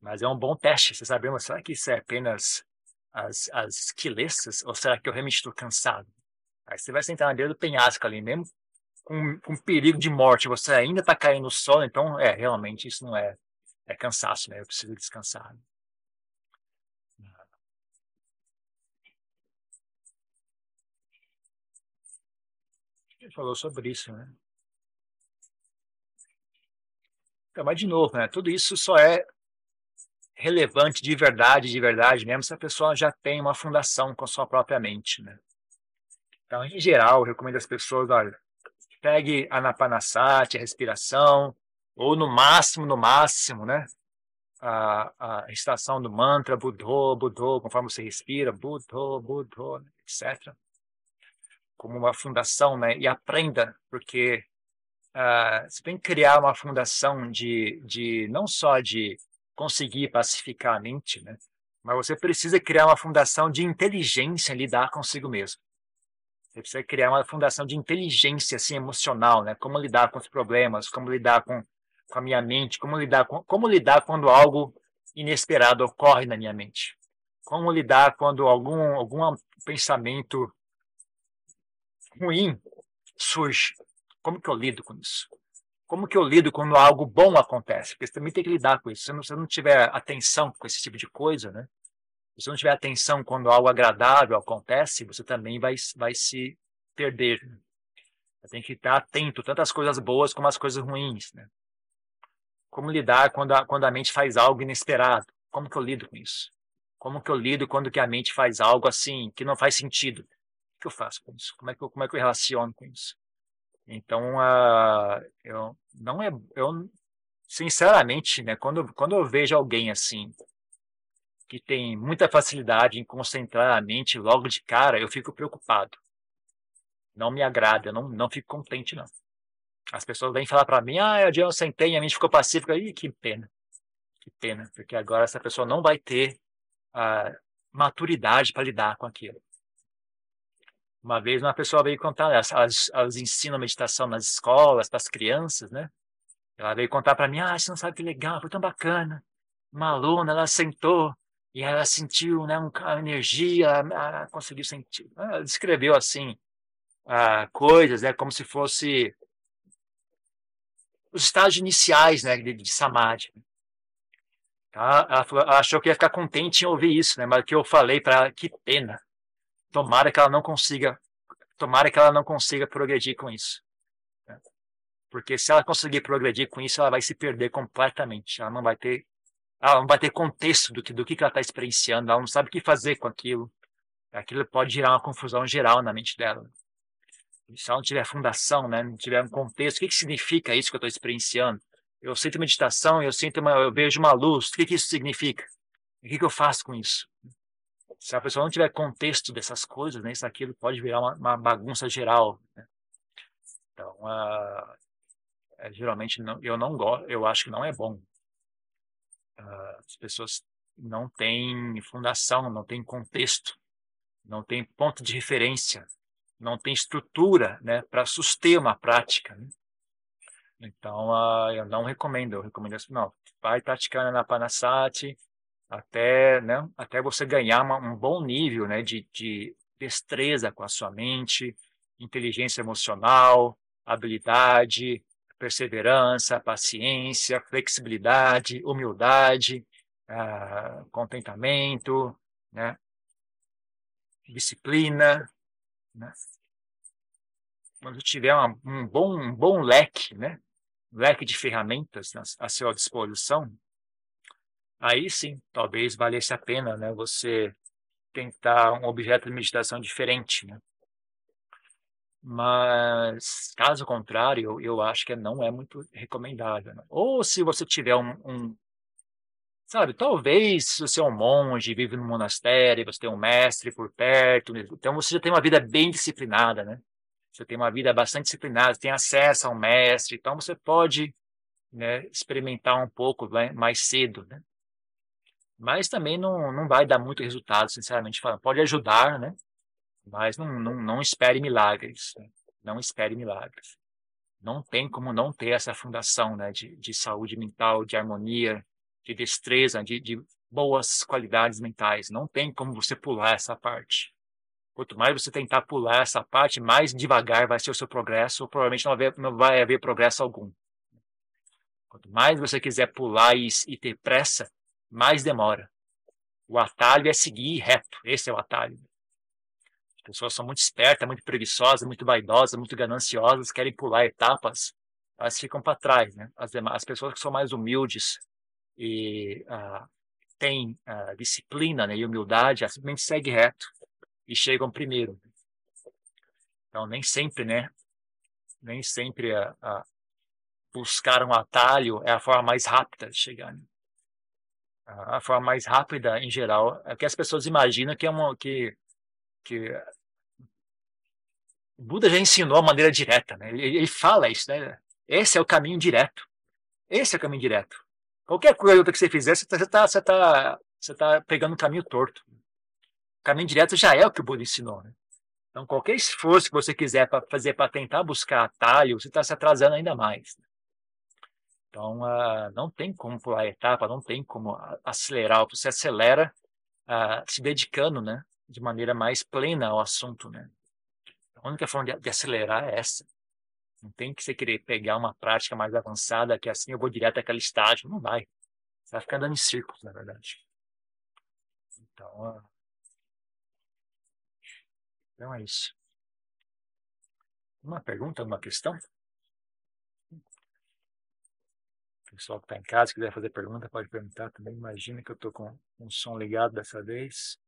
Mas é um bom teste, você sabe, mas será que isso é apenas as, as ou será que eu realmente estou cansado? Aí você vai sentar na beira do penhasco ali, mesmo com, com perigo de morte, você ainda está caindo no sono, então, é, realmente isso não é, é cansaço, né? Eu preciso descansar. Ele falou sobre isso, né? Então, mas de novo, né? Tudo isso só é relevante de verdade, de verdade mesmo, se a pessoa já tem uma fundação com a sua própria mente, né? Então, em geral, eu recomendo às pessoas, olha, pegue a napanasati, a respiração, ou no máximo, no máximo, né? A, a estação do mantra, Budho, Budho, conforme você respira, Budho, Budho, etc. Como uma fundação, né? E aprenda, porque uh, você tem que criar uma fundação de, de não só de conseguir pacificar a mente, né? Mas você precisa criar uma fundação de inteligência em lidar consigo mesmo. Você precisa criar uma fundação de inteligência assim emocional, né? Como lidar com os problemas, como lidar com, com a minha mente, como lidar com, como lidar quando algo inesperado ocorre na minha mente. Como lidar quando algum algum pensamento ruim surge. Como que eu lido com isso? como que eu lido quando algo bom acontece? Porque você também tem que lidar com isso. Se você não tiver atenção com esse tipo de coisa, né? Se você não tiver atenção quando algo agradável acontece, você também vai, vai se perder. Você tem que estar atento, tanto às coisas boas como às coisas ruins, né? Como lidar quando a, quando a mente faz algo inesperado? Como que eu lido com isso? Como que eu lido quando que a mente faz algo assim que não faz sentido? O que eu faço com isso? Como é que eu, como é que eu relaciono com isso? Então, uh, eu não é, eu sinceramente, né, quando quando eu vejo alguém assim que tem muita facilidade em concentrar a mente logo de cara, eu fico preocupado. Não me agrada, não não fico contente não. As pessoas vêm falar para mim, ah, eu sentei e a mente ficou pacífica. Ih, que pena. Que pena, porque agora essa pessoa não vai ter a maturidade para lidar com aquilo. Uma vez uma pessoa veio contar, elas, elas, ensinam meditação nas escolas, para as crianças, né? Ela veio contar para mim, ah, você não sabe que legal, foi tão bacana. Uma aluna, ela sentou e ela sentiu né, uma energia, ela conseguiu sentir. Ela descreveu assim, ah, coisas, né, como se fosse os estágios iniciais né, de, de Samadhi. Ela, ela achou que ia ficar contente em ouvir isso, né, mas que eu falei para ela, que pena tomara que ela não consiga, tomara que ela não consiga progredir com isso. Né? Porque se ela conseguir progredir com isso, ela vai se perder completamente. Ela não vai ter, ela não vai ter contexto do que, do que ela está experienciando. Ela não sabe o que fazer com aquilo. Aquilo pode gerar uma confusão geral na mente dela. Se ela não tiver fundação, né, não tiver um contexto, o que, que significa isso que eu estou experienciando? Eu sinto meditação, eu sinto uma, eu vejo uma luz. O que, que isso significa? O que, que eu faço com isso? Se a pessoa não tiver contexto dessas coisas, né, isso aquilo pode virar uma, uma bagunça geral. Né? Então, uh, é, geralmente não, eu não gosto, eu acho que não é bom. Uh, as pessoas não têm fundação, não têm contexto, não têm ponto de referência, não têm estrutura, né, para suster uma prática. Né? Então, uh, eu não recomendo, eu recomendo assim, não, vai praticando na Panasati, até, né, até você ganhar uma, um bom nível né, de, de destreza com a sua mente, inteligência emocional, habilidade, perseverança, paciência, flexibilidade, humildade, uh, contentamento, né? disciplina. Né? Quando tiver uma, um, bom, um bom leque, né? leque de ferramentas à sua disposição, aí sim, talvez valesse a pena, né, você tentar um objeto de meditação diferente, né? Mas, caso contrário, eu, acho que não é muito recomendável. Né? Ou se você tiver um, um, Sabe, talvez se você é um monge, vive num monastério, você tem um mestre por perto, então você já tem uma vida bem disciplinada, né? Você tem uma vida bastante disciplinada, tem acesso a um mestre, então você pode né, experimentar um pouco né, mais cedo, né? Mas também não, não vai dar muito resultado, sinceramente falando. Pode ajudar, né? Mas não, não, não espere milagres. Né? Não espere milagres. Não tem como não ter essa fundação né? de, de saúde mental, de harmonia, de destreza, de, de boas qualidades mentais. Não tem como você pular essa parte. Quanto mais você tentar pular essa parte, mais devagar vai ser o seu progresso, ou provavelmente não, haver, não vai haver progresso algum. Quanto mais você quiser pular e, e ter pressa, mais demora. O atalho é seguir reto. Esse é o atalho. As pessoas são muito espertas, muito preguiçosas, muito vaidosas, muito gananciosas, querem pular etapas, elas ficam para trás. Né? As, demais, as pessoas que são mais humildes e ah, têm uh, disciplina né, e humildade, simplesmente seguem reto e chegam primeiro. Então, nem sempre, né? Nem sempre a, a buscar um atalho é a forma mais rápida de chegar. Né? A forma mais rápida, em geral, é que as pessoas imaginam que é uma que que Buda já ensinou a maneira direta, né? Ele, ele fala isso, né? Esse é o caminho direto. Esse é o caminho direto. Qualquer coisa que você fizer, você está você tá, você tá pegando o caminho torto. O caminho direto já é o que o Buda ensinou. Né? Então, qualquer esforço que você quiser para fazer para tentar buscar atalho, você está se atrasando ainda mais. Então, uh, não tem como pular etapa, não tem como acelerar. Você acelera uh, se dedicando, né, de maneira mais plena ao assunto, né. A única forma de, de acelerar é essa. Não tem que você querer pegar uma prática mais avançada, que assim eu vou direto àquele estágio. Não vai. Você vai ficar andando em círculos, na verdade. Então, então é isso. Uma pergunta, uma questão? O pessoal que está em casa, quiser fazer pergunta, pode perguntar também. Imagina que eu estou com um som ligado dessa vez.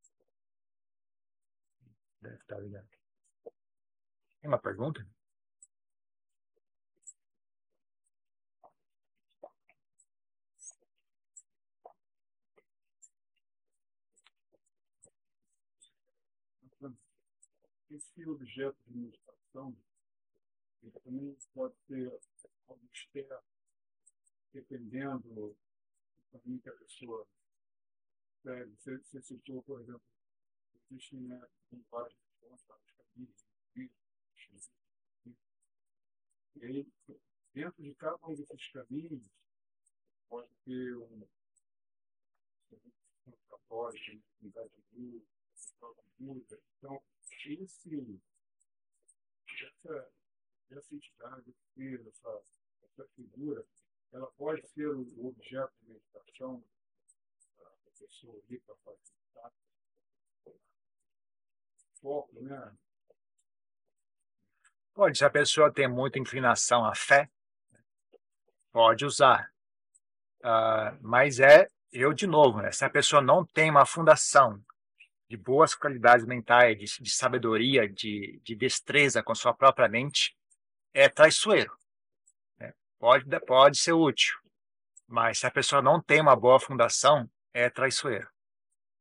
Deve estar tá ligado. Tem uma pergunta? esse objeto de meditação também pode ser algo externo, dependendo do caminho que a pessoa segue. Você, você citou, por exemplo, existem né, vários caminhos, e aí, dentro de cada um desses caminhos, pode ter um, propósito, uma unidade de luz, música. Então, esse, essa, essa entidade, essa, essa figura, ela pode ser o objeto de meditação da pessoa ali para facilitar foco, né? Pode, se a pessoa tem muita inclinação à fé, pode usar. Uh, mas é, eu de novo, né? se a pessoa não tem uma fundação de boas qualidades mentais, de, de sabedoria, de, de, destreza com sua própria mente, é traiçoeiro. Pode, pode ser útil, mas se a pessoa não tem uma boa fundação, é traiçoeiro.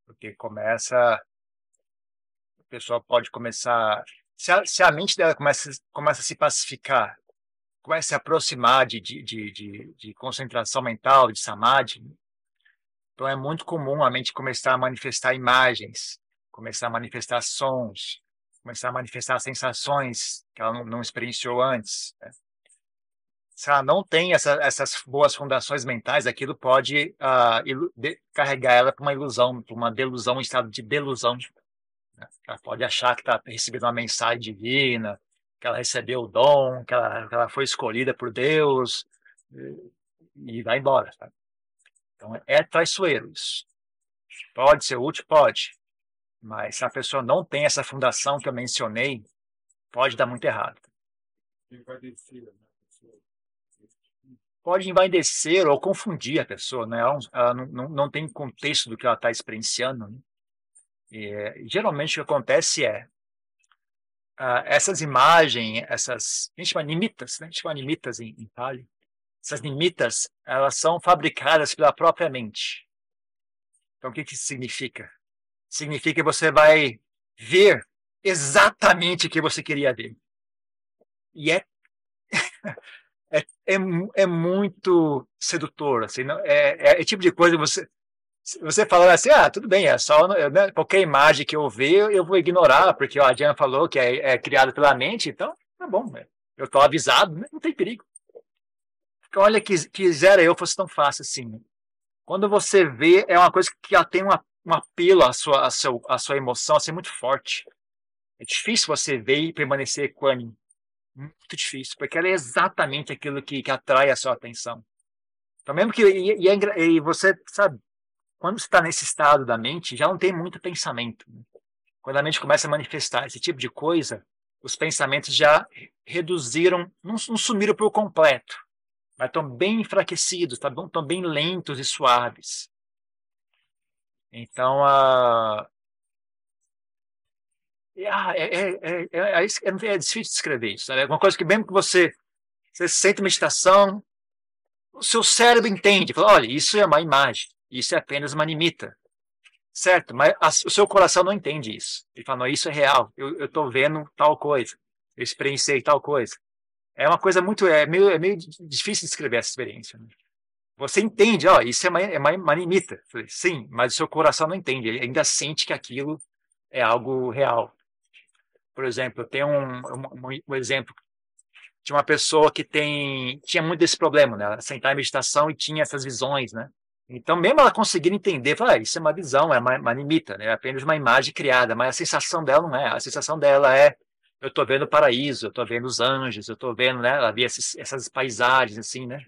Porque começa. A pessoa pode começar. Se a, se a mente dela começa, começa a se pacificar, começa a se aproximar de, de, de, de concentração mental, de samadhi, então é muito comum a mente começar a manifestar imagens, começar a manifestar sons, começar a manifestar sensações que ela não, não experienciou antes. Né? Se ela não tem essa, essas boas fundações mentais, aquilo pode uh, de, carregar ela para uma ilusão, para uma delusão, um estado de delusão. Né? Ela pode achar que está recebendo uma mensagem divina, que ela recebeu o dom, que ela, que ela foi escolhida por Deus, e, e vai embora. Sabe? Então, é traiçoeiro isso. Pode ser útil? Pode. Mas se a pessoa não tem essa fundação que eu mencionei, pode dar muito errado. Né, pode envaidecer ou confundir a pessoa, né? ela, ela não, não, não, tem contexto do que ela está experienciando. Né? E, geralmente o que acontece é uh, essas imagens, essas, a gente chama nimitas, né? a gente chama nimitas em, em essas limitas, elas são fabricadas pela própria mente. Então, o que, que isso significa? Significa que você vai ver exatamente o que você queria ver. E é, é, é, é muito sedutor. Assim, não, é, é, é tipo de coisa que você, você falando assim, ah, tudo bem, é só né, qualquer imagem que eu ver, eu vou ignorar, porque a Diana falou que é, é criada pela mente, então tá bom, né? eu estou avisado, né? não tem perigo. Olha, que quisera eu fosse tão fácil assim. Quando você vê, é uma coisa que já tem uma, um apelo à sua, à, sua, à sua emoção assim, muito forte. É difícil você ver e permanecer equânime. Muito difícil, porque ela é exatamente aquilo que, que atrai a sua atenção. Então, mesmo que. E, e, é e você, sabe, quando você está nesse estado da mente, já não tem muito pensamento. Né? Quando a mente começa a manifestar esse tipo de coisa, os pensamentos já reduziram, não, não sumiram por completo, mas estão bem enfraquecidos, tá estão bem lentos e suaves. Então, a é, é, é, é, difícil descrever isso. É uma coisa que mesmo que você, você sente meditação, o seu cérebro entende. Fala, olha, isso é uma imagem, isso é apenas uma nimita. Certo, mas a, o seu coração não entende isso. Ele fala, não, isso é real, eu estou vendo tal coisa, eu experienciei tal coisa. É uma coisa muito, é meio, é meio difícil descrever essa experiência. Né? Você entende, ó, isso é uma, é uma, uma limita. Falei, Sim, mas o seu coração não entende, ele ainda sente que aquilo é algo real. Por exemplo, tem um, um, um exemplo de uma pessoa que tem tinha muito desse problema, né? Ela sentar em meditação e tinha essas visões, né? Então, mesmo ela conseguindo entender, fala, ah, isso é uma visão, é uma, uma limita, né? é apenas uma imagem criada, mas a sensação dela não é. A sensação dela é, eu estou vendo o paraíso, eu estou vendo os anjos, eu estou vendo, né? Ela via esses, essas paisagens, assim, né?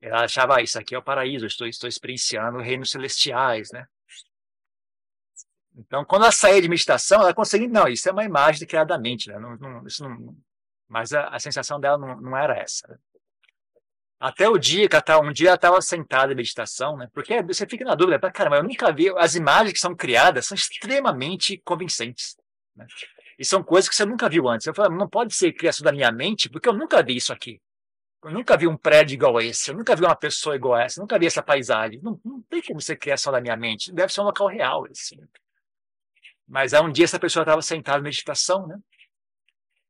Ela achava, ah, isso aqui é o paraíso, eu estou, estou experienciando reinos celestiais, né? Então, quando ela saía de meditação, ela conseguia, não, isso é uma imagem criada da mente, né? Não, não, isso não, mas a, a sensação dela não, não era essa. Né? Até o dia que ela tava, um dia ela estava sentada em meditação, né? Porque você fica na dúvida, caramba, eu nunca vi, as imagens que são criadas são extremamente convincentes. Né? E são coisas que você nunca viu antes. Eu falo, não pode ser criação da minha mente, porque eu nunca vi isso aqui. Eu nunca vi um prédio igual esse, eu nunca vi uma pessoa igual essa, eu nunca vi essa paisagem. Não, não tem como ser criação da minha mente. Deve ser um local real, assim. Mas aí um dia essa pessoa estava sentada em meditação, né?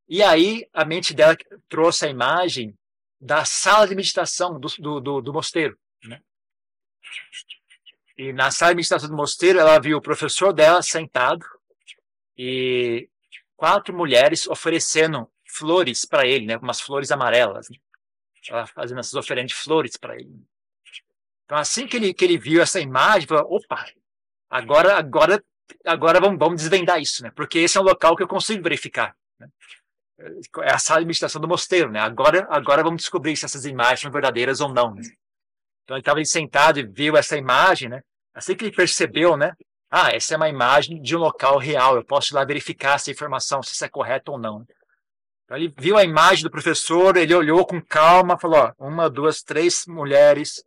E aí a mente dela trouxe a imagem da sala de meditação do, do, do, do mosteiro. Né? E na sala de meditação do mosteiro, ela viu o professor dela sentado e quatro mulheres oferecendo flores para ele, né? umas flores amarelas. Né? Ela fazendo essas oferendas de flores para ele. Então, assim que ele, que ele viu essa imagem, falou: opa, agora, agora, agora vamos, vamos desvendar isso, né? porque esse é um local que eu consigo verificar. Né? é a sala de meditação do mosteiro, né? Agora, agora vamos descobrir se essas imagens são verdadeiras ou não. Né? Então ele estava sentado e viu essa imagem, né? Assim que ele percebeu, né? Ah, essa é uma imagem de um local real. Eu posso ir lá verificar essa informação, se isso é correto ou não. Então ele viu a imagem do professor, ele olhou com calma, falou: ó, uma, duas, três mulheres,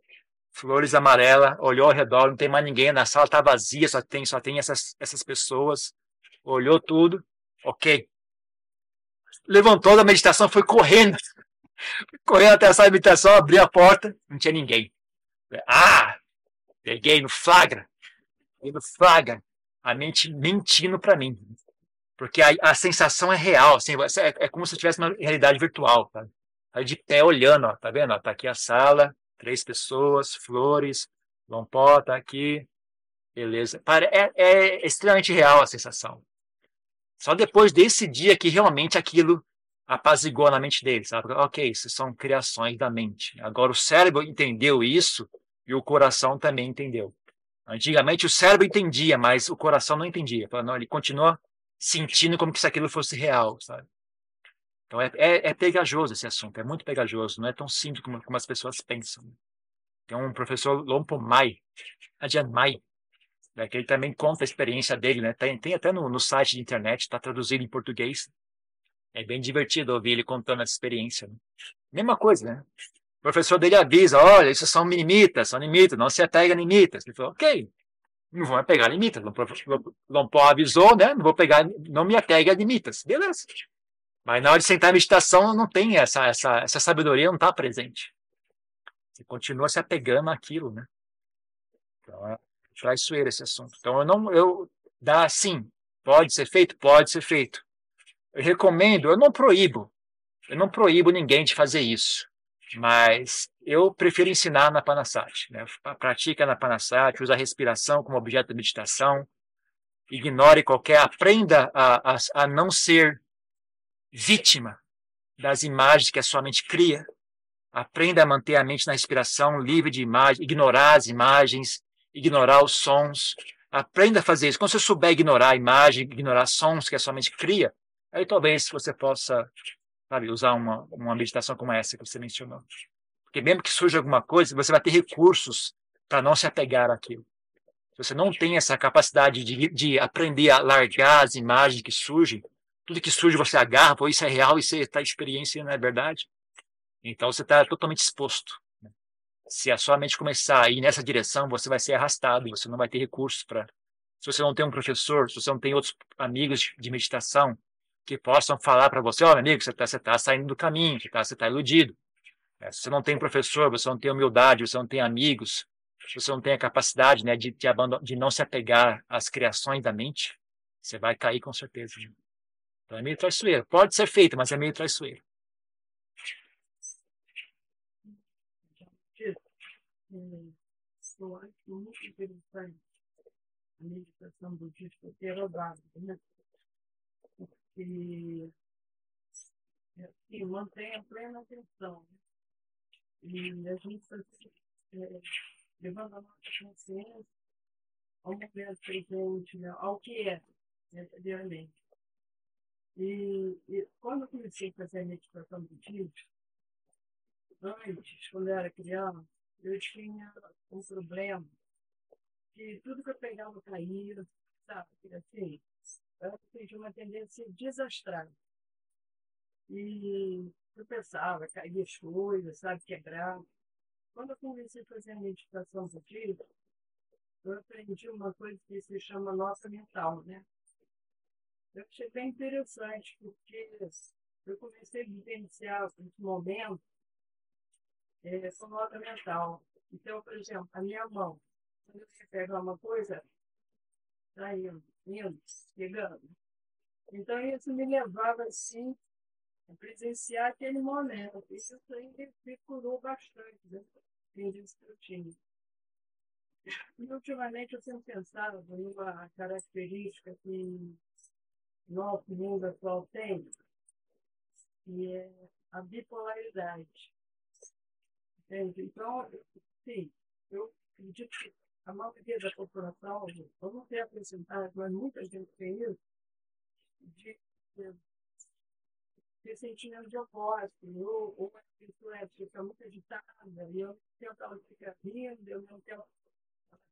flores amarelas, olhou ao redor, não tem mais ninguém, na sala está vazia, só tem, só tem essas, essas pessoas. Olhou tudo, ok, levantou da meditação, foi correndo. Correndo até essa meditação, abri a porta, não tinha ninguém. Ah! Peguei no flagra. Peguei no flagra. A mente mentindo para mim. Porque a, a, sensação é real. Assim, é, é, como se eu tivesse uma realidade virtual. Tá? Aí de pé olhando, ó, tá vendo? Ó, tá aqui a sala, três pessoas, flores, Lompó tá aqui. Beleza. É, é extremamente real a sensação. Só depois desse dia que realmente aquilo apazigou na mente dele, sabe? Ok, isso são criações da mente. Agora o cérebro entendeu isso e o coração também entendeu. Antigamente o cérebro entendia, mas o coração não entendia. Ele continua sentindo como se aquilo fosse real, sabe? Então é, é, é, pegajoso esse assunto, é muito pegajoso, não é tão simples como, como as pessoas pensam. Tem um professor Lompo Mai, Ajahn Mai, né, que ele também conta a experiência dele, né? Tem, tem até no, no site de internet, está traduzido em português. É bem divertido ouvir ele contando essa experiência. Né? Mesma coisa, né? O professor dele avisa, olha, isso são limitas, são limitas, não se apega a limitas. Ele falou, ok, não vou pegar limitas. Não avisou, né? Não vou pegar, não me apegue a limitas. Beleza. Mas na hora de sentar em meditação, não tem essa, essa, essa sabedoria, não está presente. Você continua se apegando àquilo, né? Então, é, traiçoeiro esse assunto. Então eu não eu dá sim, pode ser feito, pode ser feito. Eu recomendo, eu não proíbo. Eu não proíbo ninguém de fazer isso. Mas eu prefiro ensinar na Panasat. Né? Pratica na Panasat, usa a respiração como objeto de meditação. Ignore qualquer, aprenda a, a, a não ser vítima das imagens que a sua mente cria. Aprenda a manter a mente na respiração, livre de imagens, ignorar as imagens, ignorar os sons. Aprenda a fazer isso. Quando você souber ignorar a imagem, ignorar sons que a sua mente cria, aí talvez você possa sabe, usar uma, uma meditação como essa que você mencionou. Porque mesmo que surja alguma coisa, você vai ter recursos para não se apegar àquilo. Se você não tem essa capacidade de, de aprender a largar as imagens que surgem, tudo que surge você agarra, isso é real, isso é tá experiência, não é verdade? Então você está totalmente exposto. Né? Se a sua mente começar a ir nessa direção, você vai ser arrastado, você não vai ter recursos para. Se você não tem um professor, se você não tem outros amigos de meditação que possam falar para você: ó, oh, amigo, você está tá saindo do caminho, você está tá iludido. É, se você não tem professor, você não tem humildade, você não tem amigos, você não tem a capacidade né, de, de, de não se apegar às criações da mente, você vai cair com certeza. Então é meio traiçoeiro. Pode ser feito, mas é meio traiçoeiro. Eu acho muito interessante a meditação budista teravada, né? Porque assim, mantém a plena atenção. Né? E a gente é, levando a nossa consciência ao momento presente, né? ao que é verdadeiramente. E, e quando eu comecei a fazer a meditação budista, antes, quando eu era criança, eu tinha um problema que tudo que eu pegava caía, sabe? Assim, eu tinha uma tendência desastrada. E eu pensava, caía as coisas, sabe, quebrava. Quando eu comecei a fazer a meditação budista, eu aprendi uma coisa que se chama nossa mental, né? Eu achei bem interessante, porque eu comecei a vivenciar esse momento é, nota mental. Então, por exemplo, a minha mão, quando você pega uma coisa, está indo, indo, chegando. Então, isso me levava, assim, a presenciar aquele momento. Isso aí curou bastante, né? Isso que eu tinha. E, ultimamente, eu sempre pensava numa característica que nosso mundo atual tem, que é a bipolaridade. Entende? Então, sim, eu acredito que a maioria da população, eu não tenho apresentado, mas muita gente tem isso, de, de sentimento de oposto, ou, uma pessoa fica muito agitada, e eu não tenho ela fica rindo, eu não tenho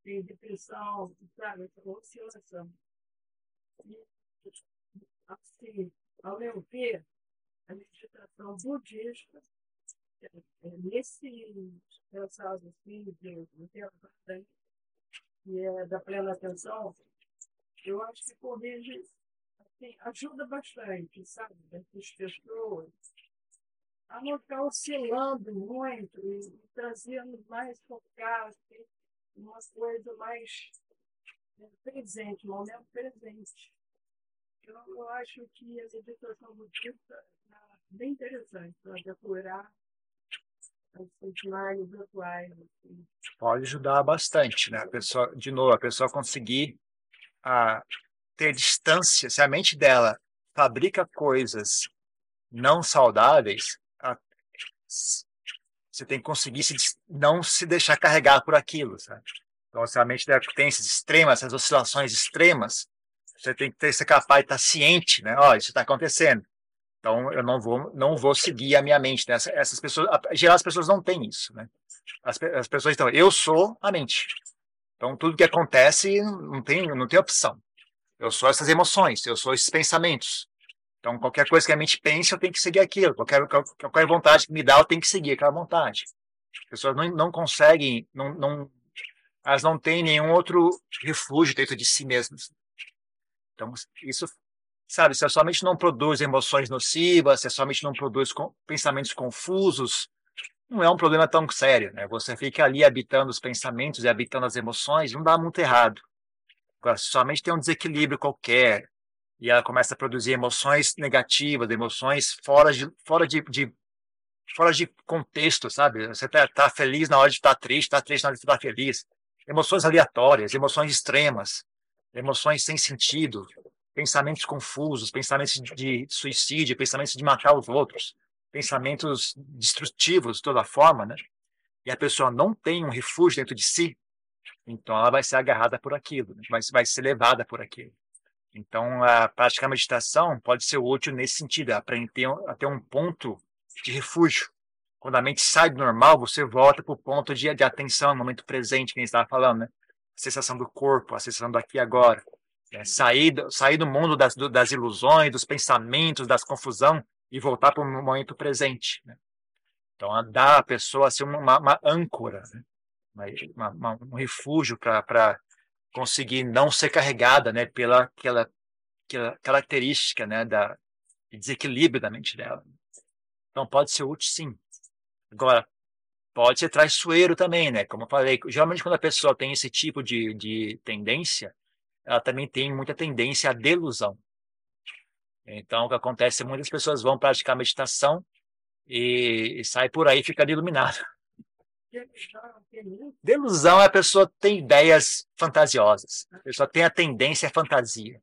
tem depressão, sabe, essa oscilação. E, assim, ao meu ver, a meditação budista nesse processo assim, de, de que é da plena atenção, eu acho que corrige, assim, ajuda bastante, sabe, essas pessoas a não ficar oscilando muito e, e trazendo mais focado, uma coisa mais é, presente, momento presente. Eu, eu acho que a meditação budista é bem interessante para depurar Assim. Pode ajudar bastante, né? A pessoa, de novo, a pessoa conseguir a, ter distância, se a mente dela fabrica coisas não saudáveis, a, você tem que conseguir se, não se deixar carregar por aquilo, sabe? Então, se a mente dela tem esses extremas, essas oscilações extremas, você tem que ter, ser capaz de estar ciente, né? Ó, isso está acontecendo. Então, eu não vou, não vou seguir a minha mente. Né? Essas pessoas, geral, as pessoas não têm isso. Né? As, as pessoas estão, eu sou a mente. Então, tudo que acontece não tem, não tem opção. Eu sou essas emoções, eu sou esses pensamentos. Então, qualquer coisa que a mente pense, eu tenho que seguir aquilo. Qualquer, qualquer vontade que me dá, eu tenho que seguir aquela vontade. As pessoas não, não conseguem, não, não, elas não têm nenhum outro refúgio dentro de si mesmas. Então, isso Sabe, se a sua mente não produz emoções nocivas, se a sua mente não produz pensamentos confusos, não é um problema tão sério, né? Você fica ali habitando os pensamentos e habitando as emoções, não dá muito errado. Agora, se sua mente tem um desequilíbrio qualquer e ela começa a produzir emoções negativas, emoções fora de, fora de, de fora de contexto, sabe? Você tá, tá feliz na hora de estar triste, tá triste na hora de estar feliz. Emoções aleatórias, emoções extremas, emoções sem sentido, pensamentos confusos, pensamentos de suicídio, pensamentos de matar os outros, pensamentos destrutivos de toda forma, né? E a pessoa não tem um refúgio dentro de si, então ela vai ser agarrada por aquilo, né? vai, vai ser levada por aquilo. Então, a prática da meditação pode ser útil nesse sentido, aprender a ter um ponto de refúgio. Quando a mente sai do normal, você volta para o ponto de, de atenção no momento presente, que a gente estava falando, né? A sensação do corpo, a sensação do aqui e agora. É, sair, sair do mundo das, das ilusões, dos pensamentos, das confusão e voltar para o momento presente. Né? Então, dá à pessoa assim, uma, uma âncora, né? uma, uma, um refúgio para conseguir não ser carregada né, pela aquela, aquela característica né, da desequilíbrio da mente dela. Então, pode ser útil, sim. Agora, pode ser traiçoeiro também, né? Como eu falei, geralmente quando a pessoa tem esse tipo de, de tendência, ela também tem muita tendência à delusão. Então, o que acontece é muitas pessoas vão praticar meditação e, e sai por aí ficando iluminado. Delusão é a pessoa tem ideias fantasiosas. A pessoa tem a tendência à fantasia.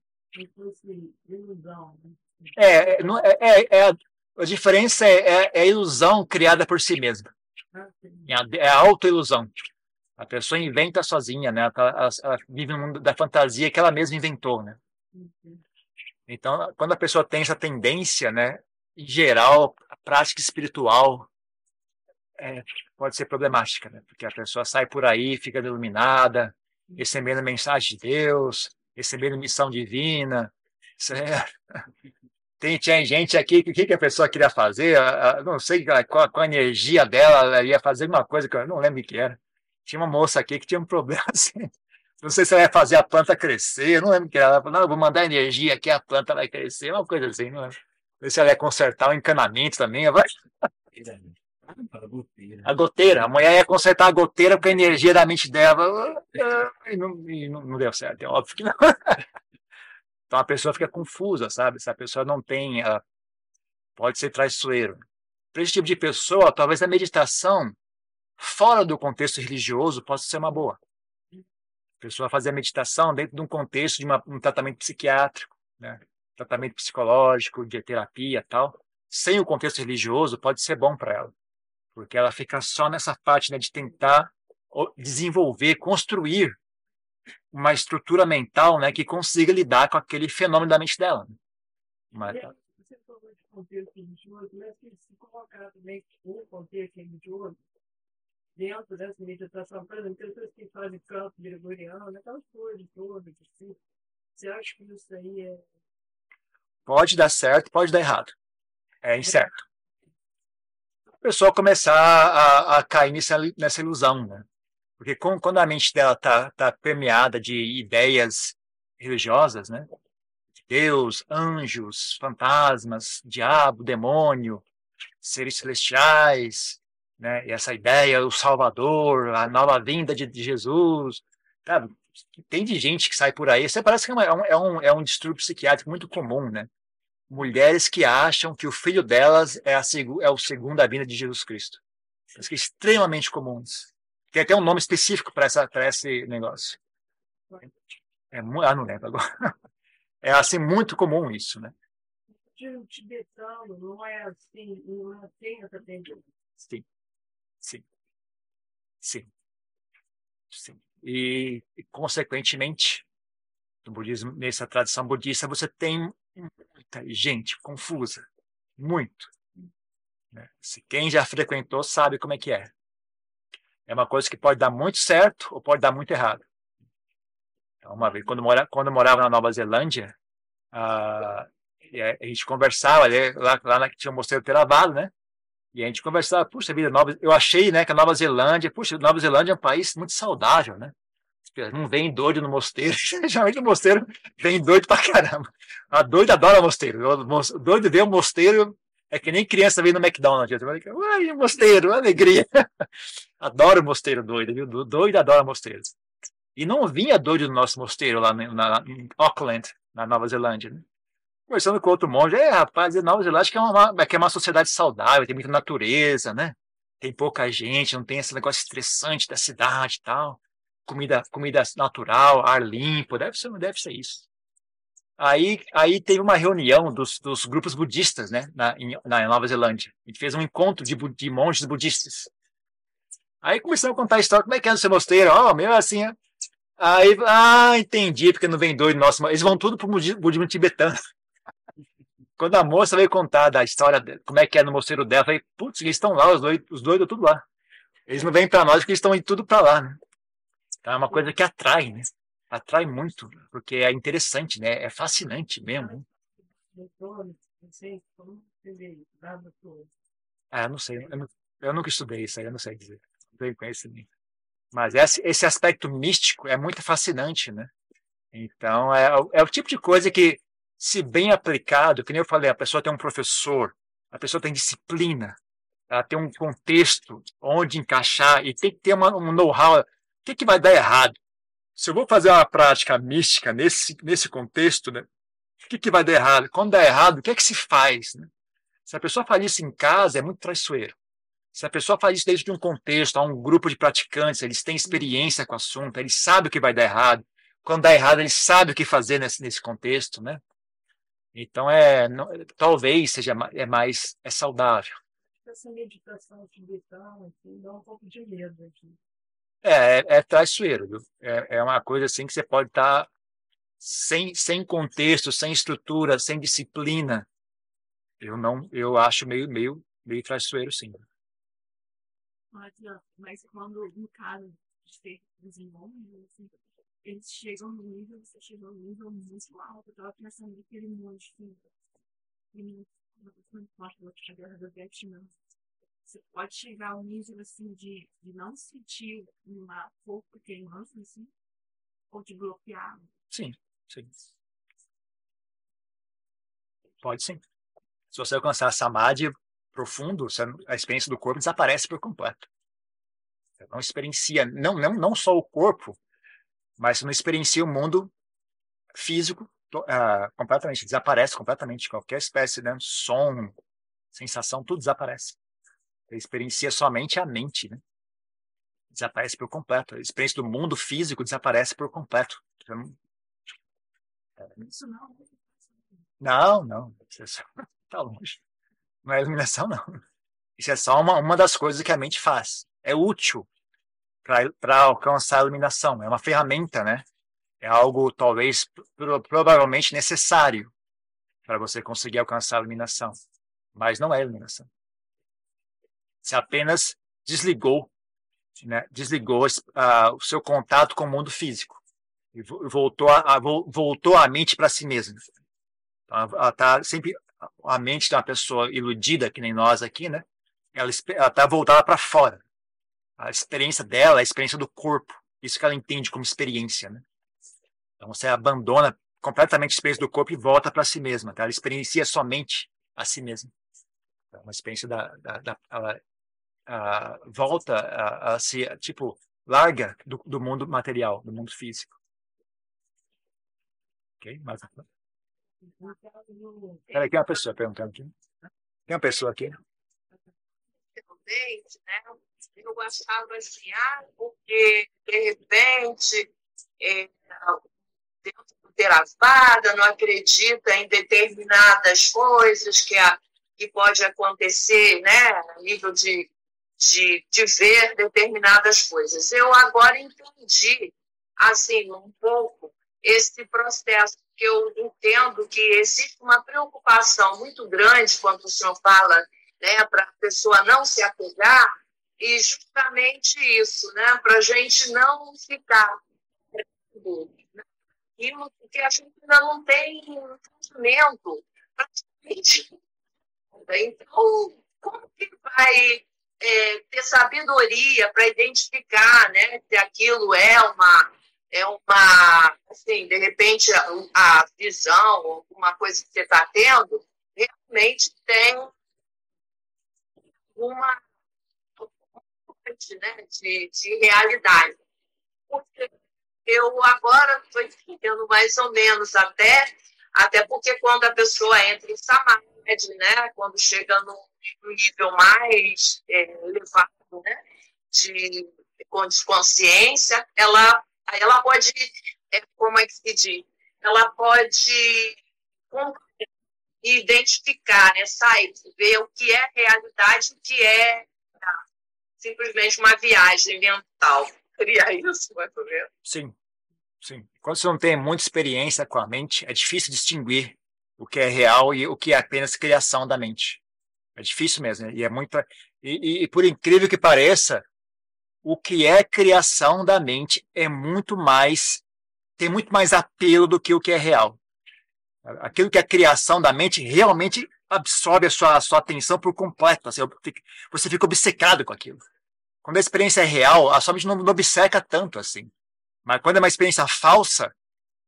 É, é, é, é, a diferença é, é, é, a ilusão criada por si mesma. É a autoilusão. A pessoa inventa sozinha, né? Ela, ela, vive no mundo da fantasia que ela mesma inventou, né? Então, quando a pessoa tem essa tendência, né? Em geral, a prática espiritual é, pode ser problemática, né? Porque a pessoa sai por aí, fica iluminada, recebendo mensagem de Deus, recebendo missão divina. É... Tem, tinha gente aqui o que, que a pessoa queria fazer, não sei qual, qual a energia dela, ela ia fazer uma coisa que eu não lembro o que era. Tinha uma moça aqui que tinha um problema assim. Não sei se ela ia fazer a planta crescer, não lembro o que era. Ela falou, não, eu vou mandar energia aqui, a planta vai crescer, uma coisa assim. Não lembro. Não sei se ela ia consertar o encanamento também. Vai... A goteira. A mulher ia consertar a goteira com a energia da mente dela. E não, e não, não deu certo, é óbvio que não. Então a pessoa fica confusa, sabe? Se a pessoa não tem. Ela pode ser traiçoeiro. Para esse tipo de pessoa, talvez a meditação, fora do contexto religioso, possa ser uma boa. A pessoa fazer a meditação dentro de um contexto de uma, um tratamento psiquiátrico, né? tratamento psicológico, de terapia tal, sem o contexto religioso, pode ser bom para ela porque ela fica só nessa parte né, de tentar desenvolver, construir uma estrutura mental né, que consiga lidar com aquele fenômeno da mente dela. Mas, de contexto religioso, mas que se colocar também um contexto religioso dentro dessa meditação, por exemplo, pessoas que fazem canto gregoriano, aquelas coisas todas, assim, você acha que isso aí é... Pode dar certo, pode dar errado. É incerto pessoa começar a, a cair nessa, nessa ilusão, né? Porque com, quando a mente dela está tá permeada de ideias religiosas, né? Deus, anjos, fantasmas, diabo, demônio, seres celestiais, né? E essa ideia, o Salvador, a nova vinda de, de Jesus, sabe? Tem de gente que sai por aí. Isso parece que é, é, um, é, um, é um distúrbio psiquiátrico muito comum, né? mulheres que acham que o filho delas é, a, é o segunda vinda de Jesus Cristo. Isso é extremamente comuns. Tem até um nome específico para esse negócio. É, ah, não lembro agora. É assim muito comum isso, né? O tibetano não é assim, não tem essa tendência. Sim, sim, sim, sim. E, e, consequentemente, no budismo, nessa tradição budista, você tem muita gente confusa, muito. Né? Se quem já frequentou sabe como é que é. É uma coisa que pode dar muito certo ou pode dar muito errado. Então, uma vez, quando, mora, quando eu morava na Nova Zelândia, a, a gente conversava, lá, lá tinha um mosteiro Theravada, né? E a gente conversava, puxa vida, Nova, eu achei, né, que a Nova Zelândia, puxa, Nova Zelândia é um país muito saudável, né? Não vem doido no mosteiro. Geralmente no mosteiro vem doido pra caramba. A doida adora mosteiro. O doido vê o mosteiro é que nem criança vem no McDonald's. Uai, mosteiro, alegria. Adoro mosteiro doido, viu? Doido adora mosteiro. E não vinha doido no nosso mosteiro lá na, em Auckland, na Nova Zelândia. Né? Conversando com outro monge, é, rapaz, Nova Zelândia que é, uma, que é uma sociedade saudável, tem muita natureza, né? Tem pouca gente, não tem esse negócio estressante da cidade e tal comida, comida natural, ar limpo, deve ser, deve ser isso. Aí, aí teve uma reunião dos, dos grupos budistas, né, na, em, na Nova Zelândia. A gente fez um encontro de, de monges budistas. Aí começamos a contar a história, como é que é no seu mosteiro? Ó, oh, meu, assim, Aí, ah, entendi, porque não vem doido nosso. Eles vão tudo pro budismo tibetano. Quando a moça veio contar da história, como é que é no mosteiro dela, eu falei, putz, eles estão lá, os doidos, os doidos tudo lá. Eles não vêm para nós porque eles estão indo tudo para lá, né? Então é uma coisa que atrai, né? Atrai muito, porque é interessante, né? É fascinante mesmo. Ah, não sei. Eu não, eu nunca estudei isso aí, eu não sei dizer. Não tenho conhecimento. Mas esse, esse aspecto místico é muito fascinante, né? Então, é, é o tipo de coisa que, se bem aplicado, que nem eu falei, a pessoa tem um professor, a pessoa tem disciplina, ela tem um contexto onde encaixar e tem que ter uma, um know-how. O que, que vai dar errado? Se eu vou fazer uma prática mística nesse, nesse contexto, né? o que, que vai dar errado? Quando dá errado, o que é que se faz? Né? Se a pessoa faz isso em casa, é muito traiçoeiro. Se a pessoa faz isso dentro de um contexto, há um grupo de praticantes, eles têm experiência com o assunto, eles sabem o que vai dar errado. Quando dá errado, eles sabem o que fazer nesse, nesse contexto, né? Então, é, não, talvez seja é mais é saudável. Essa meditação tibetana assim, dá um pouco de medo aqui. É, é, é traiçoeiro, viu? É, é uma coisa assim que você pode estar sem, sem contexto, sem estrutura, sem disciplina. Eu não, eu acho meio, meio, meio traiçoeiro, sim. Mas, quando, no caso de desenvolvido, assim, eles chegam no nível, você chegou no nível muito alto. Eu estava pensando naquele monte não guerra do Vietnã. Você pode chegar ao nível assim de, de não sentir uma pouco queimando assim, ou de bloquear. Sim, sim. Pode sim. Se você alcançar samadhi profundo, a experiência do corpo desaparece por completo. Você não experiencia, não, não, não só o corpo, mas você não experiencia o mundo físico uh, completamente, desaparece completamente. Qualquer espécie de né, som, sensação, tudo desaparece. Você experiencia somente a mente, né? Desaparece por completo. A experiência do mundo físico desaparece por completo. Isso não. Não, não. Isso tá longe. Não é iluminação, não. Isso é só uma, uma das coisas que a mente faz. É útil para alcançar a iluminação. É uma ferramenta, né? É algo talvez provavelmente necessário para você conseguir alcançar a iluminação, mas não é iluminação. Você apenas desligou, né? Desligou uh, o seu contato com o mundo físico e voltou a, a voltou a mente para si mesma. Então, está sempre a mente de uma pessoa iludida, que nem nós aqui, né? Ela está voltada para fora. A experiência dela é a experiência do corpo. Isso que ela entende como experiência, né? Então você abandona completamente a experiência do corpo e volta para si mesma. Tá? Ela experiencia somente a si mesma. É uma experiência da, da, da ela, a, volta a, a se tipo larga do, do mundo material, do mundo físico. Ok? Mais Peraí, tem uma pessoa perguntando aqui. Tem uma pessoa aqui. Realmente, né? Eu achava assim, ah, porque de repente é, dentro do Theravada não acredita em determinadas coisas que, a, que pode acontecer, né? A nível de, de, de ver determinadas coisas. Eu agora entendi, assim, um pouco esse processo que eu entendo que existe uma preocupação muito grande quando o senhor fala né, para a pessoa não se apegar, e justamente isso, né, para a gente não ficar aquilo porque a gente ainda não tem entendimento praticamente. Então, como que vai é, ter sabedoria para identificar né, se aquilo é uma é uma, assim, de repente, a, a visão, alguma coisa que você está tendo, realmente tem uma né, de, de realidade. Porque eu agora estou entendendo mais ou menos até, até porque quando a pessoa entra em samadhi, né, quando chega no nível mais é, elevado né, de, de consciência, ela ela pode, é, como é que se diz? Ela pode identificar, né, sair, ver o que é realidade, o que é tá, simplesmente uma viagem mental. Seria isso, mais ou menos? Sim, sim. Quando você não tem muita experiência com a mente, é difícil distinguir o que é real e o que é apenas criação da mente. É difícil mesmo, né? e é muito. E, e, e por incrível que pareça, o que é criação da mente é muito mais tem muito mais apelo do que o que é real. Aquilo que é criação da mente realmente absorve a sua, a sua atenção por completo. Assim, você fica obcecado com aquilo. Quando a experiência é real, a sua mente não, não obceca tanto assim. Mas quando é uma experiência falsa,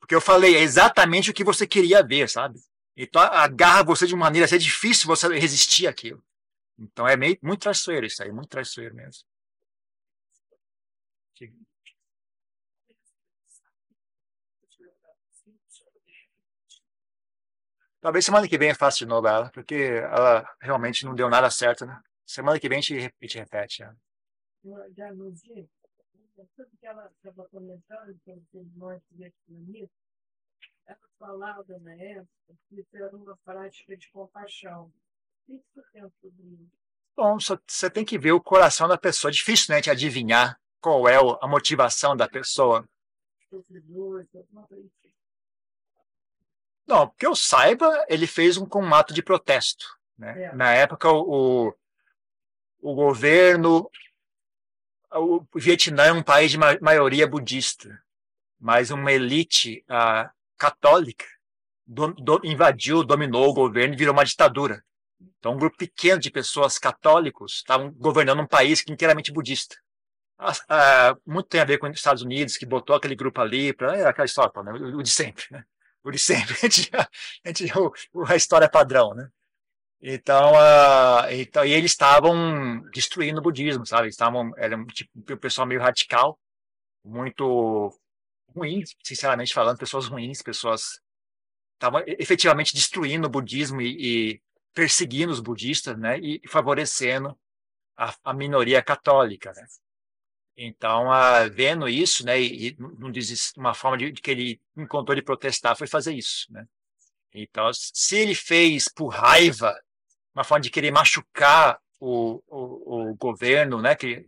porque eu falei, é exatamente o que você queria ver, sabe? Então agarra você de maneira, assim, é difícil você resistir àquilo. Então é meio, muito traiçoeiro isso aí, muito traiçoeiro mesmo. Talvez semana que vem eu faça de novo ela, porque ela realmente não deu nada certo, né? Semana que vem a gente, repete. Né? Já no dia, tudo que ela estava comentando, que ele morte vietnamita, ela falava na época que era uma prática de compaixão. O que você pensa sobre isso? Bom, você tem que ver o coração da pessoa. É difícil, né, de adivinhar qual é a motivação da pessoa. Assim. Não, que eu saiba, ele fez um, com um ato de protesto. Né? É. Na época, o, o, governo. O Vietnã é um país de ma maioria budista, mas uma elite ah, católica do, do, invadiu, dominou o governo e virou uma ditadura. Então, um grupo pequeno de pessoas católicos estavam governando um país inteiramente budista. Ah, ah, muito tem a ver com os Estados Unidos, que botou aquele grupo ali, para é aquela história, né? o de sempre. Né? O de sempre. A, gente, a, a história padrão. Né? Então, uh, então, e eles estavam destruindo o budismo, sabe? Estavam, era um tipo, um pessoal meio radical, muito ruim, sinceramente falando, pessoas ruins, pessoas estavam efetivamente destruindo o budismo e, e perseguindo os budistas, né? E favorecendo a, a minoria católica, né? Então, uh, vendo isso, né, e, e uma forma de, de, que ele encontrou de protestar foi fazer isso, né? Então, se ele fez por raiva, uma forma de querer machucar o, o, o governo, né, que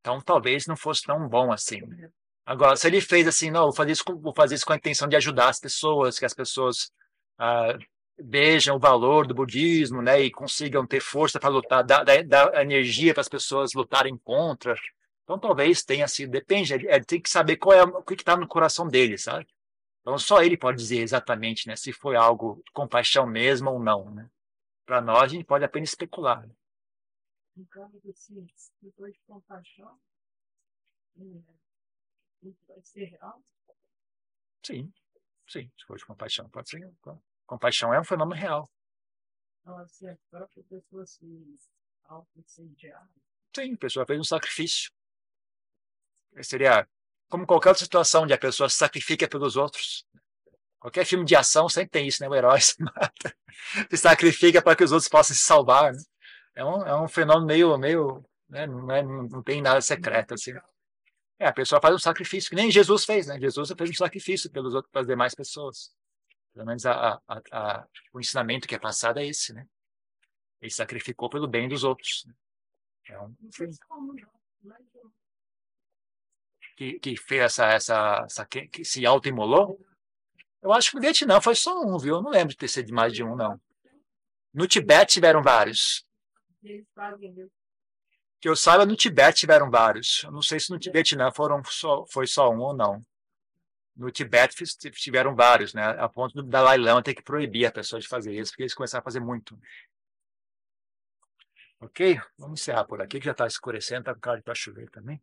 então talvez não fosse tão bom assim. Agora, se ele fez assim, não, vou fazer isso com, vou fazer isso com a intenção de ajudar as pessoas, que as pessoas uh, vejam o valor do budismo, né, e consigam ter força para lutar, dar, dar, energia para as pessoas lutarem contra, então talvez tenha sido, depende, ele, ele tem que saber qual é o que está no coração dele, sabe? Então só ele pode dizer exatamente, né, se foi algo de compaixão mesmo ou não, né? Para nós a gente pode apenas especular. Caso assim, depois de compaixão? Sim, sim, se for de compaixão, pode ser. Compaixão é um fenômeno real. Se a própria pessoa se auto-incendiar. Sim, a pessoa fez um sacrifício seria como qualquer outra situação onde a pessoa se sacrifica pelos outros. Qualquer filme de ação sempre tem isso, né? O herói se mata, se sacrifica para que os outros possam se salvar. Né? É, um, é um fenômeno meio, meio né? não, é, não tem nada secreto assim. É, a pessoa faz um sacrifício, que nem Jesus fez, né? Jesus fez um sacrifício pelos outros, pelas demais pessoas. Pelo menos a, a, a, o ensinamento que é passado é esse, né? Ele sacrificou pelo bem dos outros. É um, que, que fez essa, essa, essa que, que se autoimolou? Eu acho que no Vietnã foi só um, viu? Eu não lembro de ter sido mais de um, não. No Tibete tiveram vários. Que eu saiba, no Tibete tiveram vários. Eu não sei se no Vietnã foram só, foi só um ou não. No Tibete tiveram vários, né? A ponto do Dalai Lama ter que proibir a pessoa de fazer isso, porque eles começaram a fazer muito. Ok? Vamos encerrar por aqui, que já está escurecendo, está com cara de para chover também.